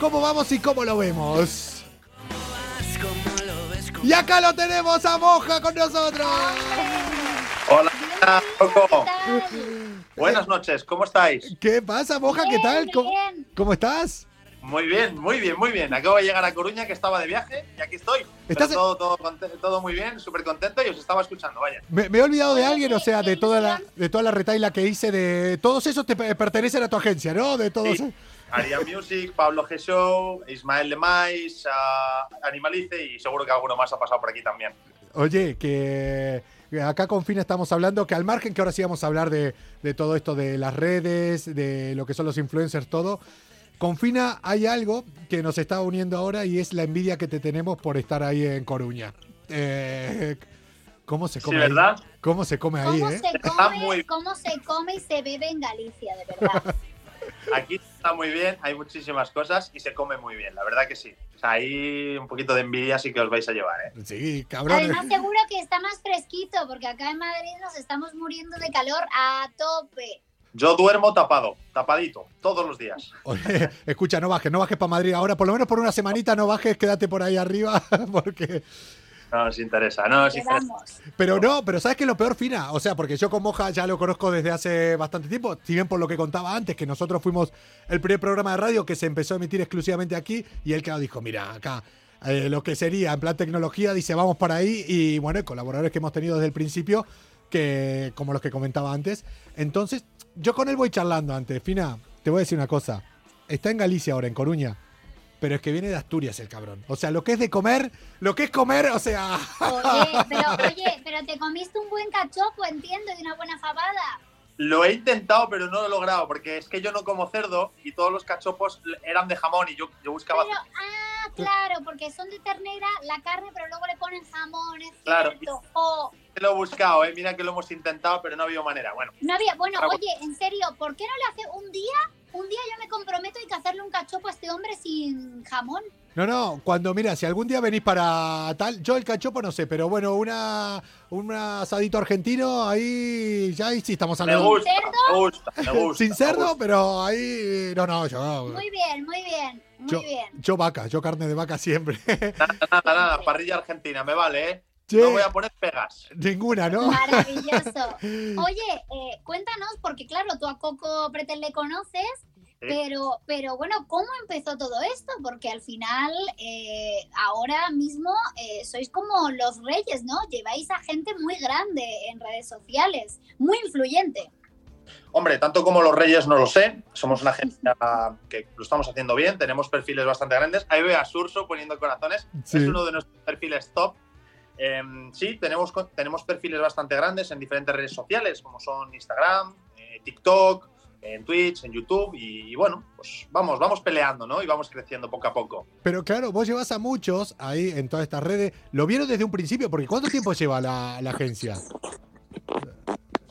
cómo vamos y cómo lo vemos. Y acá lo tenemos a Moja con nosotros. Hola, Coco. Buenas noches, ¿cómo estáis? ¿Qué pasa, Moja? ¿Qué tal? ¿Cómo, bien. cómo estás? Muy bien, muy bien, muy bien. Acabo de llegar a Coruña, que estaba de viaje, y aquí estoy. ¿Estás- todo, todo, todo muy bien, súper contento y os estaba escuchando, vaya. Me, me he olvidado de alguien, o sea, de toda la, de toda la retaila que hice, de todos esos te pe- pertenecen a tu agencia, ¿no? De todos. Sí. Aria Music, Pablo G. Show, Ismael Lemais, ah, Animalice y seguro que alguno más ha pasado por aquí también. Oye, que acá con Fina estamos hablando que al margen que ahora sí vamos a hablar de, de todo esto de las redes, de lo que son los influencers, todo. Con Fina hay algo que nos está uniendo ahora y es la envidia que te tenemos por estar ahí en Coruña. Eh, ¿Cómo se Sí, come ahí? ¿verdad? ¿Cómo se come ahí, ¿Cómo, eh? se Está come, muy- ¿Cómo se come y se bebe en Galicia, de verdad? Aquí está muy bien, hay muchísimas cosas y se come muy bien, la verdad que sí. O sea, ahí un poquito de envidia sí que os vais a llevar, ¿eh? Sí, cabrón. Además, seguro que está más fresquito, porque acá en Madrid nos estamos muriendo de calor a tope. Yo duermo tapado, tapadito, todos los días. Oye, escucha, no bajes, no bajes para Madrid ahora, por lo menos por una semanita no bajes, quédate por ahí arriba, porque No nos interesa, no nos interesa. Pero no, pero ¿sabes qué es lo peor, Fina? O sea, porque yo con Moja ya lo conozco desde hace bastante tiempo, si bien por lo que contaba antes, que nosotros fuimos el primer programa de radio que se empezó a emitir exclusivamente aquí, y él, claro, dijo, mira, acá eh, lo que sería en plan tecnología, dice, vamos para ahí, y bueno, colaboradores que hemos tenido desde el principio, que como los que comentaba antes. Entonces, yo con él voy charlando antes. Fina, te voy a decir una cosa, está en Galicia ahora, en Coruña. Pero es que viene de Asturias el cabrón. O sea, lo que es de comer, lo que es comer, o sea. Oye, pero, oye, pero te comiste un buen cachopo, entiendo, y una buena fabada. Lo he intentado, pero no lo he logrado, porque es que yo no como cerdo y todos los cachopos eran de jamón y yo, yo buscaba... Pero, ah, claro, porque son de ternera la carne, pero luego le ponen jamón, es Claro. cierto. Jo. Lo he buscado, ¿eh? mira que lo hemos intentado, pero no ha habido manera. Bueno, No había, bueno, oye, en serio, ¿por qué no le hace un día? Un día yo me comprometo y que hacerle un cachopo a este hombre sin jamón. No, no, cuando, mira, si algún día venís para tal, yo el cachopo no sé, pero bueno, una un asadito argentino, ahí ya ahí sí estamos me hablando. gusta, me gusta, me gusta. Sin me cerdo, gusta. pero ahí, no, no, yo, Muy bien, muy bien, muy yo, bien. yo vaca, yo carne de vaca siempre. Nada, nada, parrilla argentina, me vale, ¿eh? Che. No voy a poner pegas. Ninguna, ¿no? Maravilloso. Oye, eh, cuéntanos, porque claro, tú a Coco Pretel le conoces, pero, pero bueno, ¿cómo empezó todo esto? Porque al final, eh, ahora mismo eh, sois como los reyes, ¿no? Lleváis a gente muy grande en redes sociales, muy influyente. Hombre, tanto como los Reyes no lo sé. Somos una agencia que lo estamos haciendo bien, tenemos perfiles bastante grandes. Ahí veo a Surso poniendo corazones. Sí. Es uno de nuestros perfiles top. Eh, sí, tenemos, tenemos perfiles bastante grandes en diferentes redes sociales, como son Instagram, eh, TikTok, en Twitch, en YouTube. Y, y bueno, pues vamos, vamos peleando, ¿no? Y vamos creciendo poco a poco. Pero claro, vos llevas a muchos ahí en todas estas redes. ¿Lo vieron desde un principio? Porque ¿cuánto tiempo lleva la, la agencia?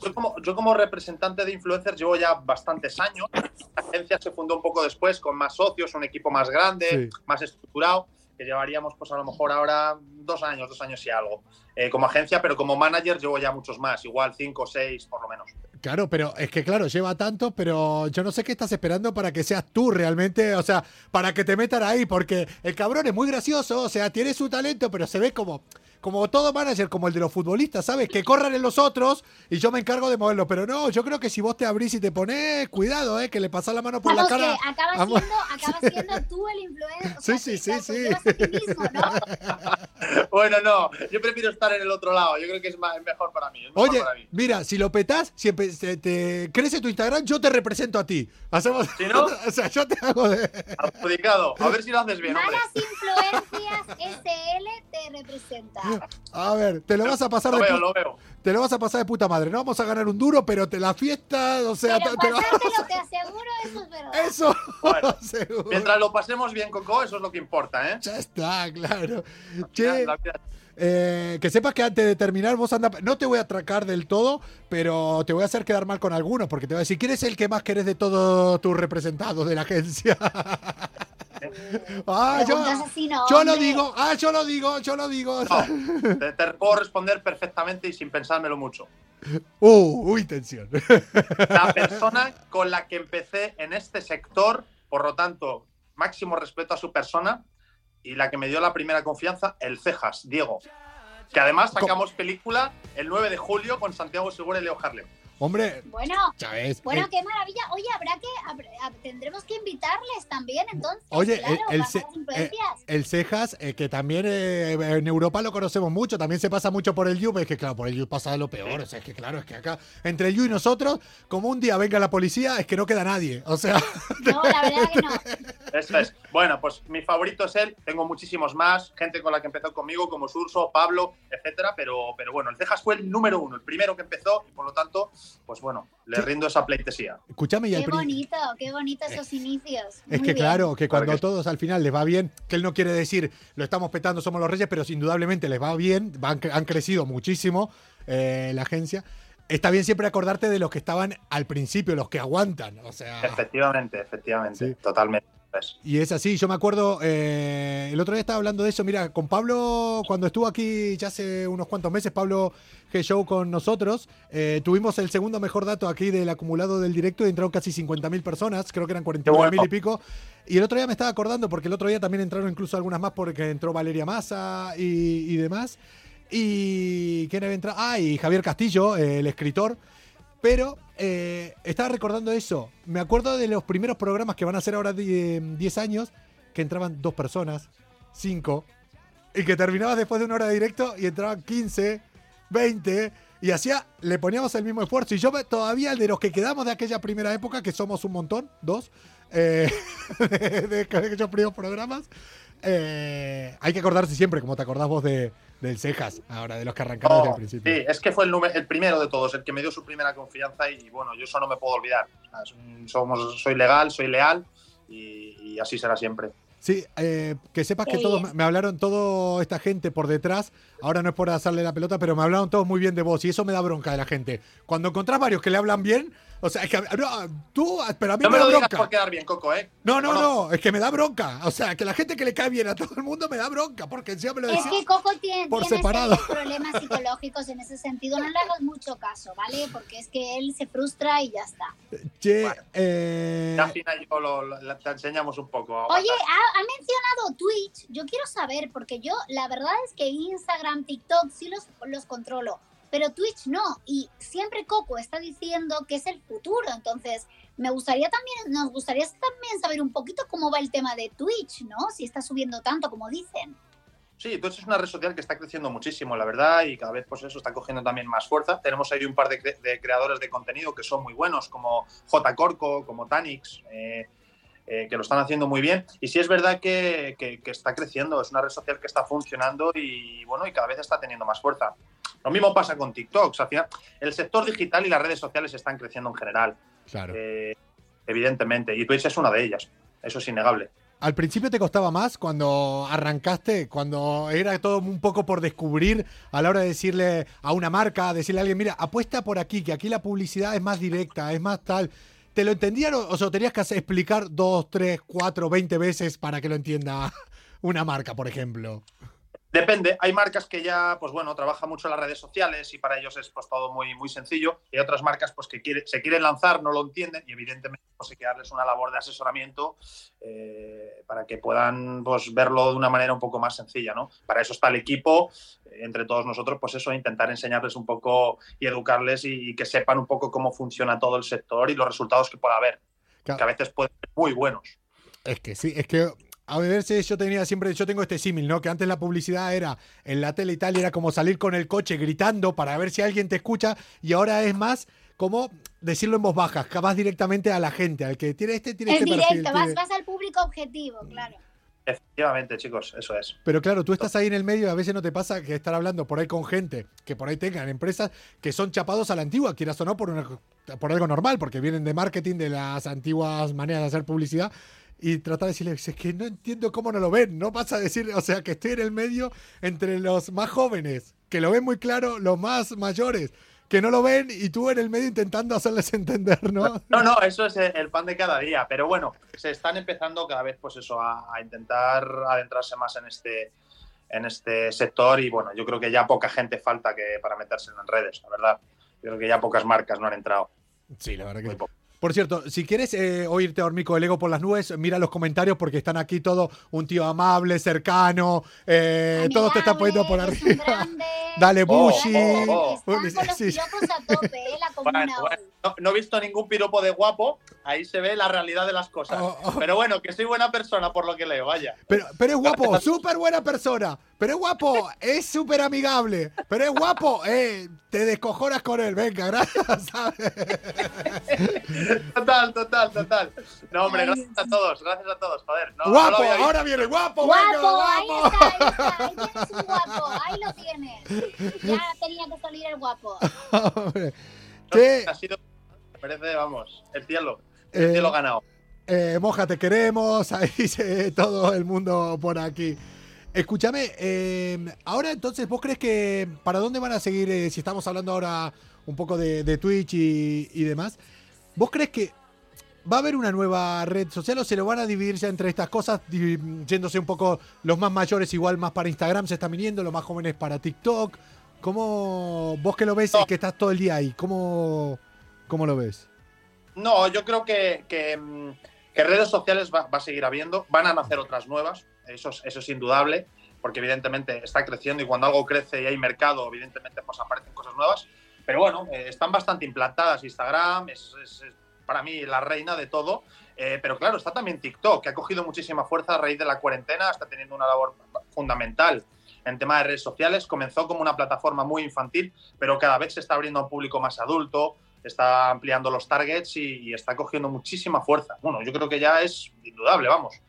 Yo como, yo como representante de influencers llevo ya bastantes años. La agencia se fundó un poco después con más socios, un equipo más grande, Sí. más estructurado, que llevaríamos pues a lo mejor ahora dos años, dos años y algo. Eh, como agencia, pero como manager llevo ya muchos más, igual cinco o seis por lo menos. Claro, pero es que claro, lleva tanto, pero yo no sé qué estás esperando para que seas tú realmente, o sea, para que te metan ahí, porque el cabrón es muy gracioso, o sea, tiene su talento, pero se ve como, como todo manager, como el de los futbolistas, ¿sabes? Que corran en los otros y yo me encargo de moverlo, pero no, yo creo que si vos te abrís y te pones, cuidado, ¿eh? Que le pasas la mano por Vamos, la cara. que Vamos. siendo, acabas siendo tú el influencer. o Sí, sea, sí, sí, sí. autocontrolas a ti mismo, ¿no? Bueno, no, yo prefiero estar en el otro lado, yo creo que es mejor para mí. es mejor Oye, para mí. mira, si lo petás, si se te crece tu Instagram, yo te represento a ti. Hacemos, ¿Sí, no? o sea, yo te hago de... Adjudicado, a ver si lo haces bien, hombre. Malas influencias SL te representa. A ver, te lo vas a pasar Lo de veo, pu- lo veo. Te lo vas a pasar de puta madre. No vamos a ganar un duro, pero te la fiesta, o sea, Pero te, lo pasártelo, te aseguro, eso es verdad. Eso, Bueno, seguro. Mientras lo pasemos bien, Coco, eso es lo que importa, ¿eh? Ya está, claro. Che, la vida- eh, que sepas que antes de terminar, vos anda. No te voy a atracar del todo, pero te voy a hacer quedar mal con algunos, porque te voy a decir, ¿quién es el que más querés de todos tus representados de la agencia? ah, yo, Preguntas así, no, yo lo digo, ah, yo lo digo, yo lo digo. No, te, te puedo responder perfectamente y sin pensármelo mucho. Uh, uy, tensión. La persona con la que empecé en este sector, por lo tanto, máximo respeto a su persona y la que me dio la primera confianza, el Cejas, Diego. Que además sacamos película el 9 de julio con Santiago Segura y Leo Harlem. Hombre, Bueno, bueno, eh, qué maravilla. Oye, habrá que, tendremos que invitarles también, entonces. Oye, claro, el, el, para ce- las influencias. eh, el Cejas, eh, que también eh, en Europa lo conocemos mucho, también se pasa mucho por el You, es que claro, por el You pasa lo peor, o sea, es que claro, es que acá, entre el You y nosotros, como un día venga la policía, es que no queda nadie, o sea, No, la verdad que no. Eso es. Bueno, pues mi favorito es él. Tengo muchísimos más, gente con la que empezó conmigo, como Surso, Pablo, etcétera. Pero, pero bueno, el Cejas fue el número uno, el primero que empezó, y por lo tanto, pues bueno, le rindo esa pleitesía. escúchame, y al Qué bonito, qué bonito esos inicios. Es Muy que bien. claro, que cuando a todos al final les va bien, que él no quiere decir lo estamos petando, somos los reyes, pero indudablemente les va bien, van- han crecido muchísimo eh, la agencia. Está bien siempre acordarte de los que estaban al principio, los que aguantan, o sea, Efectivamente, efectivamente, Sí. totalmente. Y es así, yo me acuerdo, eh, el otro día estaba hablando de eso, mira, con Pablo, cuando estuvo aquí ya hace unos cuantos meses, Pablo G-Show con nosotros, eh, tuvimos el segundo mejor dato aquí del acumulado del directo y entraron casi 50.000 personas, creo que eran 49.000 bueno. y pico. Y el otro día me estaba acordando, porque el otro día también entraron incluso algunas más, porque entró Valeria Massa y, y demás. Y ¿quién había entrado? Ah, y Javier Castillo, el escritor. Pero eh, estaba recordando eso. Me acuerdo de los primeros programas que van a hacer ahora die- 10 años, que entraban dos personas, cinco, y que terminabas después de una hora de directo y entraban 15, 20, y hacía, le poníamos el mismo esfuerzo. Y yo todavía de los que quedamos de aquella primera época, que somos un montón, dos, eh, de aquellos primeros programas, eh, hay que acordarse siempre, como te acordás vos de, del Cejas, ahora de los que arrancamos desde el principio. Sí, es que fue el, el primero de todos, el que me dio su primera confianza y bueno, yo eso no me puedo olvidar. Somos, soy legal, soy leal y, y así será siempre. Sí, eh, que sepas que todos me hablaron, toda esta gente por detrás, ahora no es por hacerle la pelota, pero me hablaron todos muy bien de vos y eso me da bronca de la gente. Cuando encontrás varios que le hablan bien, o sea, es que no, tú, pero a mí No me, me da lo digas bronca. por quedar bien, Coco, ¿eh? No, no, no, es que me da bronca. O sea, que la gente que le cae bien a todo el mundo me da bronca, porque encima me lo Es decís. que Coco tiene, por tiene separado. problemas psicológicos en ese sentido. No le hagas mucho caso, ¿vale? Porque es que él se frustra y ya está. Che, Bueno. eh, Ya al final yo lo- lo- te enseñamos un poco. Oye, ha, ha mencionado Twitch. Yo quiero saber, porque yo la verdad es que Instagram, TikTok sí los, los controlo, pero Twitch no. Y siempre Coco está diciendo que es el futuro. Entonces, me gustaría también, nos gustaría también saber un poquito cómo va el tema de Twitch, ¿no? Si está subiendo tanto como dicen. Sí, Twitch es una red social que está creciendo muchísimo, la verdad, y cada vez pues eso está cogiendo también más fuerza. Tenemos ahí un par de, cre- de creadores de contenido que son muy buenos, como J. Corco, como Tanix, eh, eh, que lo están haciendo muy bien. Y sí es verdad que, que- que está creciendo, es una red social que está funcionando y bueno, y cada vez está teniendo más fuerza. Lo mismo pasa con TikTok. o sea, el sector digital y las redes sociales están creciendo en general, claro. eh, evidentemente, y Twitch es una de ellas. Eso es innegable. Al principio te costaba más cuando arrancaste, cuando era todo un poco por descubrir a la hora de decirle a una marca, decirle a alguien, mira, apuesta por aquí, que aquí la publicidad es más directa, es más tal. ¿Te lo entendían o, o sea, tenías que explicar dos, tres, cuatro, veinte veces para que lo entienda una marca, por ejemplo? Depende, hay marcas que ya, pues bueno, trabajan mucho en las redes sociales y para ellos es pues todo muy, muy sencillo. Y hay otras marcas pues que quiere- se quieren lanzar, no lo entienden y evidentemente pues hay que darles una labor de asesoramiento eh, para que puedan pues verlo de una manera un poco más sencilla, ¿no? Para eso está el equipo, eh, entre todos nosotros, pues eso, intentar enseñarles un poco y educarles y, y que sepan un poco cómo funciona todo el sector y los resultados que pueda haber, Claro. que a veces pueden ser muy buenos. Es que sí, es que a veces yo tenía siempre, yo tengo este símil, ¿no? Que antes la publicidad era en la tele y tal, y era como salir con el coche gritando para ver si alguien te escucha, y ahora es más como decirlo en voz baja, que vas directamente a la gente, al que tiene este, tiene Es este perfil. directo, vas, tiene- vas al público objetivo, claro. Efectivamente, chicos, eso es. Pero claro, tú estás ahí en el medio y a veces no te pasa que estar hablando por ahí con gente, que por ahí tengan empresas que son chapados a la antigua, quieras o no, por, una- por algo normal, porque vienen de marketing, de las antiguas maneras de hacer publicidad, y tratar de decirles, es que no entiendo cómo no lo ven, no pasa a decir, o sea, que estoy en el medio entre los más jóvenes, que lo ven muy claro, los más mayores, que no lo ven, y tú en el medio intentando hacerles entender, ¿no? No, no, eso es el pan de cada día. Pero bueno, se están empezando cada vez, pues eso, a, a intentar adentrarse más en este, en este sector. Y bueno, yo creo que ya poca gente falta que para meterse en redes, la verdad. Yo creo que ya pocas marcas no han entrado. Sí, la verdad que. Por cierto, si quieres eh, oírte dormir con el ego por las nubes, mira los comentarios porque están aquí todo un tío amable, cercano, eh, todos te están poniendo por Amigable, es un arriba. Dale, Oh, Bushi. oh, oh. Están con los Sí, sí. piropos a tope, ¿eh? La comuna Bueno, bueno, hoy. no, no he visto ningún piropo de guapo. Ahí se ve la realidad de las cosas. Oh, oh. Pero bueno, que soy buena persona por lo que leo, vaya. Pero, pero es guapo, súper buena persona. Pero es guapo, es súper amigable. Pero es guapo, eh, te descojonas con él. Venga, gracias. ¿sabes? Total, total, total. No, hombre, gracias a todos, gracias a todos, joder. No, guapo, ahora viene guapo, venga, Guapo, ahí guapo. está, ahí está, ahí tienes un guapo, ahí lo tienes. Ya tenía que salir el guapo. Hombre. Che, Ha sido, me parece, vamos, el cielo. Eh, El cielo ganado. Eh, Moja, te queremos. Ahí dice todo el mundo por aquí. Escúchame, eh, ahora entonces, ¿vos crees que para dónde van a seguir? eh, si estamos hablando ahora un poco de, de Twitch y, y demás, ¿vos crees que ¿Va a haber una nueva red social o se lo van a dividir ya entre estas cosas, yéndose un poco los más mayores igual más para Instagram se están viniendo, los más jóvenes para TikTok? ¿Cómo vos que lo ves y que estás todo el día ahí, cómo, cómo lo ves? No, yo creo que, que, mm, que redes sociales va, va a seguir habiendo, van a nacer otras nuevas, eso es, indudable, porque evidentemente está creciendo y cuando algo crece y hay mercado, evidentemente pues aparecen cosas nuevas, pero bueno, eh, están bastante implantadas. Instagram es, para mí la reina de todo, eh, pero claro, está también TikTok, que ha cogido muchísima fuerza a raíz de la cuarentena, está teniendo una labor fundamental en tema de redes sociales. Comenzó como una plataforma muy infantil, pero cada vez se está abriendo a un público más adulto, está ampliando los targets y está cogiendo muchísima fuerza. Bueno, yo creo que ya es indudable, vamos.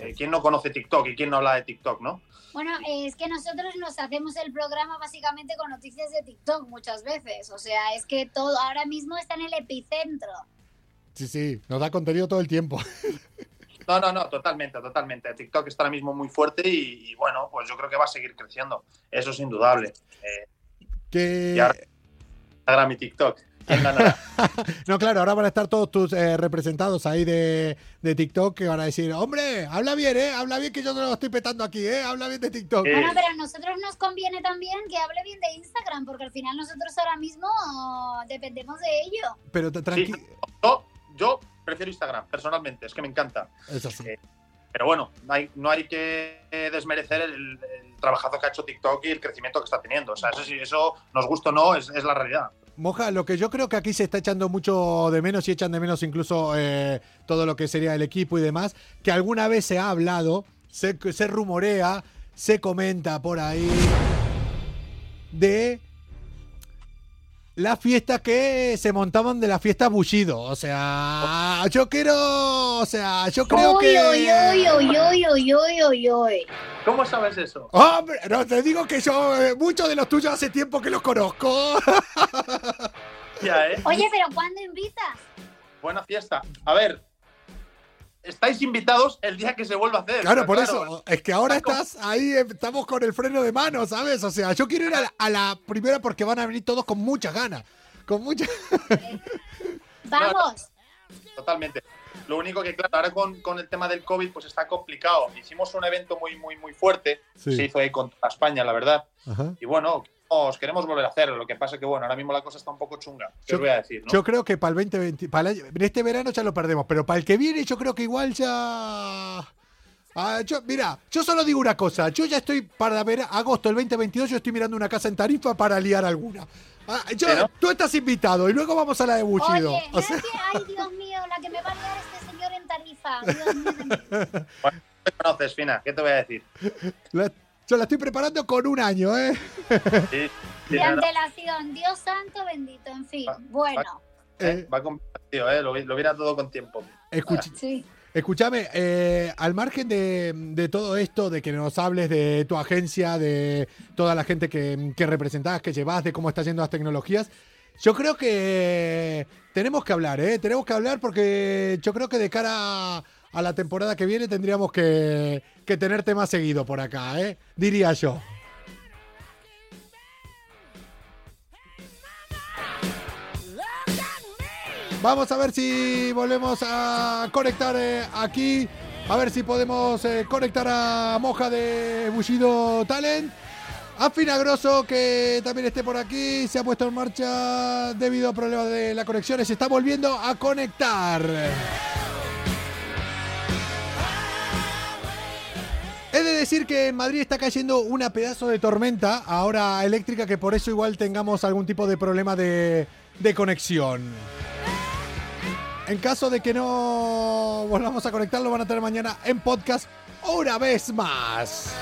Eh, ¿Quién no conoce TikTok y quién no habla de TikTok, no? Bueno, eh, es que nosotros nos hacemos el programa básicamente con noticias de TikTok muchas veces. O sea, es que todo ahora mismo está en el epicentro. Sí, sí, nos da contenido todo el tiempo. No, no, no, totalmente, totalmente. TikTok está ahora mismo muy fuerte y, y bueno, pues yo creo que va a seguir creciendo. Eso es indudable. Eh, y ahora Instagram y TikTok. ¿Quién ganará? No, claro, ahora van a estar todos tus eh, representados ahí de, de TikTok que van a decir, hombre, habla bien, ¿eh? Habla bien que yo te lo estoy petando aquí, ¿eh? Habla bien de TikTok. Eh, Bueno, pero a nosotros nos conviene también que hable bien de Instagram, porque al final nosotros ahora mismo dependemos de ello. Pero te- Sí, tranqui... yo, yo prefiero Instagram, personalmente, es que me encanta. Eso sí. Eh, Pero bueno, no hay, no hay que eh, desmerecer el, el trabajazo que ha hecho TikTok y el crecimiento que está teniendo. O sea, eso, sí, eso nos gusta o no, es, es la realidad. Moja, lo que yo creo que aquí se está echando mucho de menos y echan de menos incluso eh, todo lo que sería el equipo y demás, que alguna vez se ha hablado, se, se rumorea, se comenta por ahí de las fiestas que se montaban de la fiesta Bushido. O sea, yo quiero, o sea, yo creo uy, que... uy, uy. ¿Cómo sabes eso? Hombre, no te digo que yo, eh, muchos de los tuyos hace tiempo que los conozco. Ya, ¿eh? Oye, pero ¿cuándo invitas? Buena fiesta. A ver, estáis invitados el día que se vuelva a hacer. Claro, por eso. Es que ahora estás ahí, eh, estamos con el freno de mano, ¿sabes? O sea, yo quiero ir a la, a la primera porque van a venir todos con muchas ganas. Con muchas. Vamos. Totalmente. Lo único que, claro, ahora con, con el tema del COVID, pues está complicado. Hicimos un evento muy, muy, muy fuerte. Sí. Se hizo ahí con toda España, la verdad. Ajá. Y bueno, queremos volver a hacerlo. Lo que pasa es que, bueno, ahora mismo la cosa está un poco chunga. ¿Qué Yo- os voy a decir? ¿no? Yo creo que para el 2020, para el este verano ya lo perdemos, pero para el que viene yo creo que igual ya... Ah, yo, mira, yo solo digo una cosa, yo ya estoy para ver agosto del 2022, yo estoy mirando una casa en Tarifa para liar alguna. Ah. Tú estás invitado y luego vamos a la de Bushido. Oye, O sea, es que, ay, Dios mío, la que me va a liar este señor en tarifa. Dios mío mí. ¿Te conoces, Fina? ¿Qué te voy a decir? la- yo la estoy preparando con un año, ¿eh? Sí, sí, De antelación, Dios santo bendito, en fin. Bueno, Eh, Va con tío, ¿eh? Lo, lo viera todo con tiempo. escuch- sí. Escúchame, eh, al margen de, de todo esto, de que nos hables de tu agencia, de toda la gente que, que representás, que llevas, de cómo están yendo las tecnologías, yo creo que tenemos que hablar, ¿eh? Tenemos que hablar porque yo creo que de cara a la temporada que viene tendríamos que, que tenerte más seguido por acá, ¿eh? Diría yo. Vamos a ver si volvemos a conectar eh, aquí. A ver si podemos eh, conectar a Moja de Bushido Talent. A Finagroso, que también esté por aquí. Se ha puesto en marcha debido a problemas de la conexión. Se está volviendo a conectar. He de decir que en Madrid está cayendo una pedazo de tormenta ahora eléctrica que por eso igual tengamos algún tipo de problema de, de conexión. En caso de que no volvamos a conectar, lo van a tener mañana en podcast una vez más.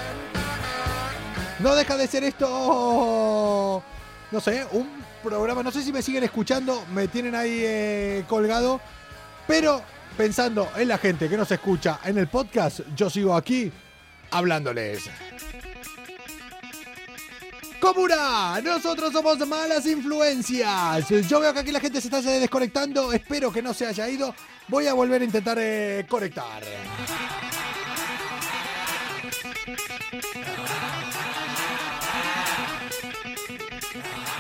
No deja de ser esto, no sé, un programa, no sé si me siguen escuchando, me tienen ahí eh, colgado, pero pensando en la gente que nos escucha en el podcast, yo sigo aquí hablándoles. Comuna, nosotros somos malas influencias. Yo veo que aquí la gente se está desconectando. Espero que no se haya ido. Voy a volver a intentar eh, conectar.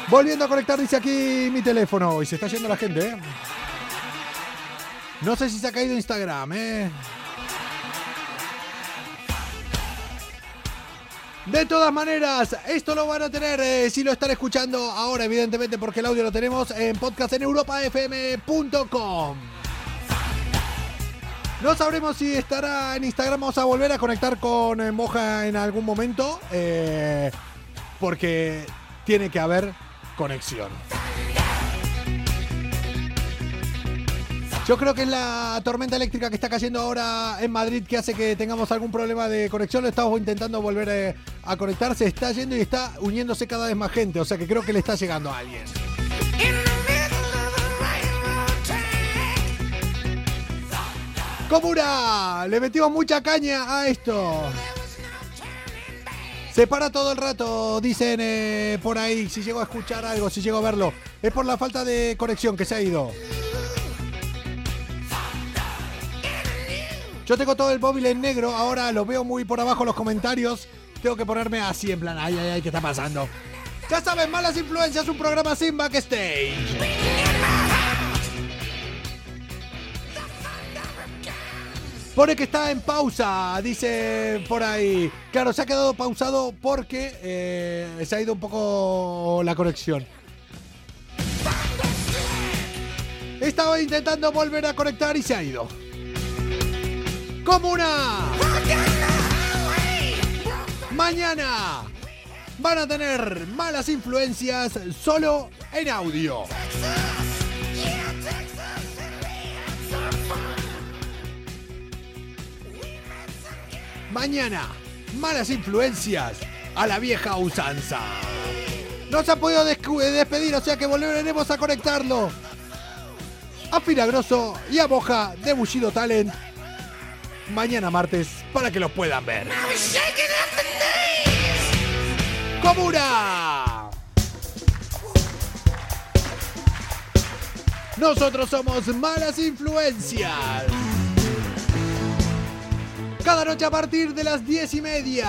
Volviendo a conectar, dice aquí mi teléfono. Y se está yendo la gente, ¿eh? No sé si se ha caído Instagram, ¿eh? De todas maneras, esto lo van a tener eh, si lo están escuchando ahora, evidentemente, porque el audio lo tenemos en podcast en europafm.com. No sabremos si estará en Instagram. Vamos a volver a conectar con eh, Moja en algún momento. eh, porque tiene que haber conexión. Yo creo que es la tormenta eléctrica que está cayendo ahora en Madrid que hace que tengamos algún problema de conexión. Lo estamos intentando volver eh, a conectar. Se está yendo y está uniéndose cada vez más gente. O sea que creo que le está llegando a alguien. Comuna, le metimos mucha caña a esto. Se para todo el rato, dicen eh, por ahí, si llego a escuchar algo, si llego a verlo. Es por la falta de conexión que se ha ido. Yo tengo todo el móvil en negro, ahora lo veo muy por abajo los comentarios. Tengo que ponerme así en plan, ay, ay, ay, ¿qué está pasando? Ya saben, Malas Influencias, un programa sin backstage. Pone que está en pausa, dice por ahí. Claro, se ha quedado pausado porque eh, se ha ido un poco la conexión. Estaba intentando volver a conectar y se ha ido. Comuna. Mañana van a tener malas influencias solo en audio. Mañana, malas influencias a la vieja usanza. No se ha podido descu- despedir, o sea que volveremos a conectarlo. A Filagroso y a Boja de Bushido Talent. Mañana martes para que lo puedan ver. ¡Comuna! Nosotros somos Malas Influencias. Cada noche a partir de las diez y media.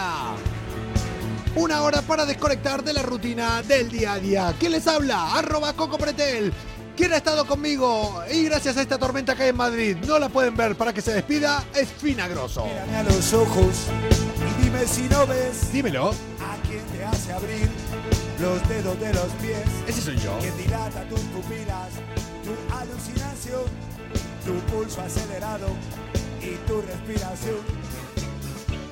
Una hora para desconectar de la rutina del día a día. ¿Quién les habla? Arroba Coco Pretel. ¿Quién ha estado conmigo? Y gracias a esta tormenta que hay en Madrid, no la pueden ver para que se despida, es Finagroso. Mírame a los ojos y dime si no ves Dímelo. a quién te hace abrir los dedos de los pies. Ese soy yo. Que dilata tus pupilas, tu alucinación, tu pulso acelerado y tu respiración.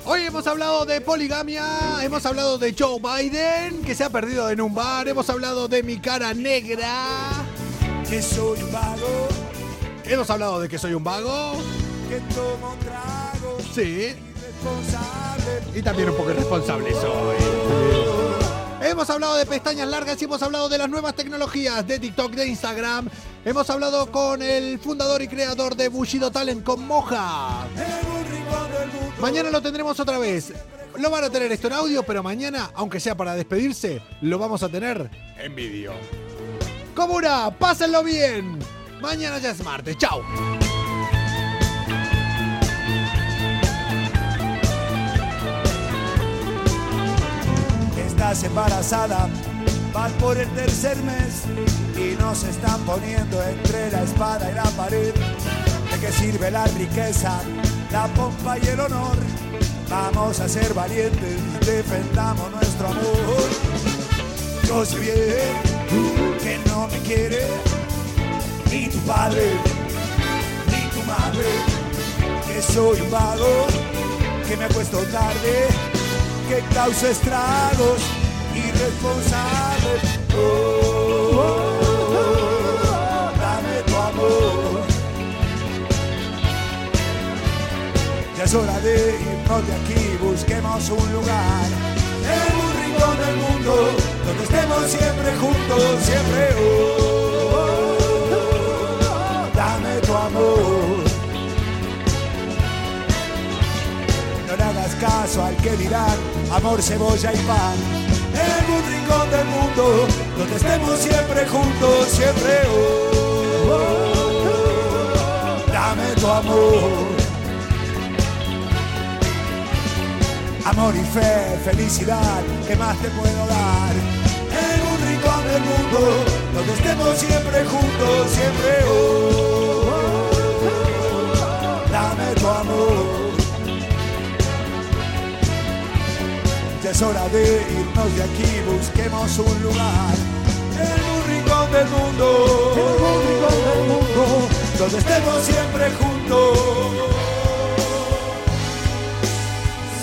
Hoy hemos hablado de poligamia, hemos hablado de Joe Biden, que se ha perdido en un bar, hemos hablado de mi cara negra. Que soy un vago, Hemos hablado de que soy un vago. que tomo tragos, Sí. irresponsable. Y también un poco irresponsable soy. Hemos hablado de pestañas largas y hemos hablado de las nuevas tecnologías de TikTok, de Instagram. Hemos hablado con el fundador y creador de Bushido Talent, con Moja. Un. Mañana lo tendremos otra vez. Lo van a tener esto en audio, pero mañana, aunque sea para despedirse, lo vamos a tener en vídeo. Comuna, pásenlo bien. Mañana ya es martes. Chao. Estás embarazada, vas por el tercer mes y nos están poniendo entre la espada y la pared. ¿De qué sirve la riqueza, la pompa y el honor? Vamos a ser valientes, defendamos nuestro amor. Yo sé bien que no me quiere ni tu padre ni tu madre, que soy un vago, que me acuesto tarde que causa estragos irresponsables. Oh, oh, oh, dame tu amor. Ya es hora de irnos de aquí, busquemos un lugar en un rincón del mundo donde estemos siempre juntos, siempre. Oh, dame tu amor. No le hagas caso al que dirán amor, cebolla y pan. En un rincón del mundo donde estemos siempre juntos, siempre. Oh, dame tu amor. Amor y fe, felicidad, ¿qué más te puedo dar? Mundo donde estemos siempre juntos, siempre. Oh, oh, dame tu amor. Ya es hora de irnos de aquí, busquemos un lugar un rincón del mundo, un rincón del mundo, donde estemos siempre juntos.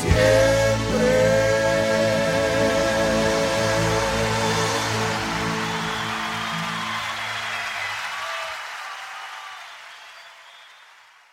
Siempre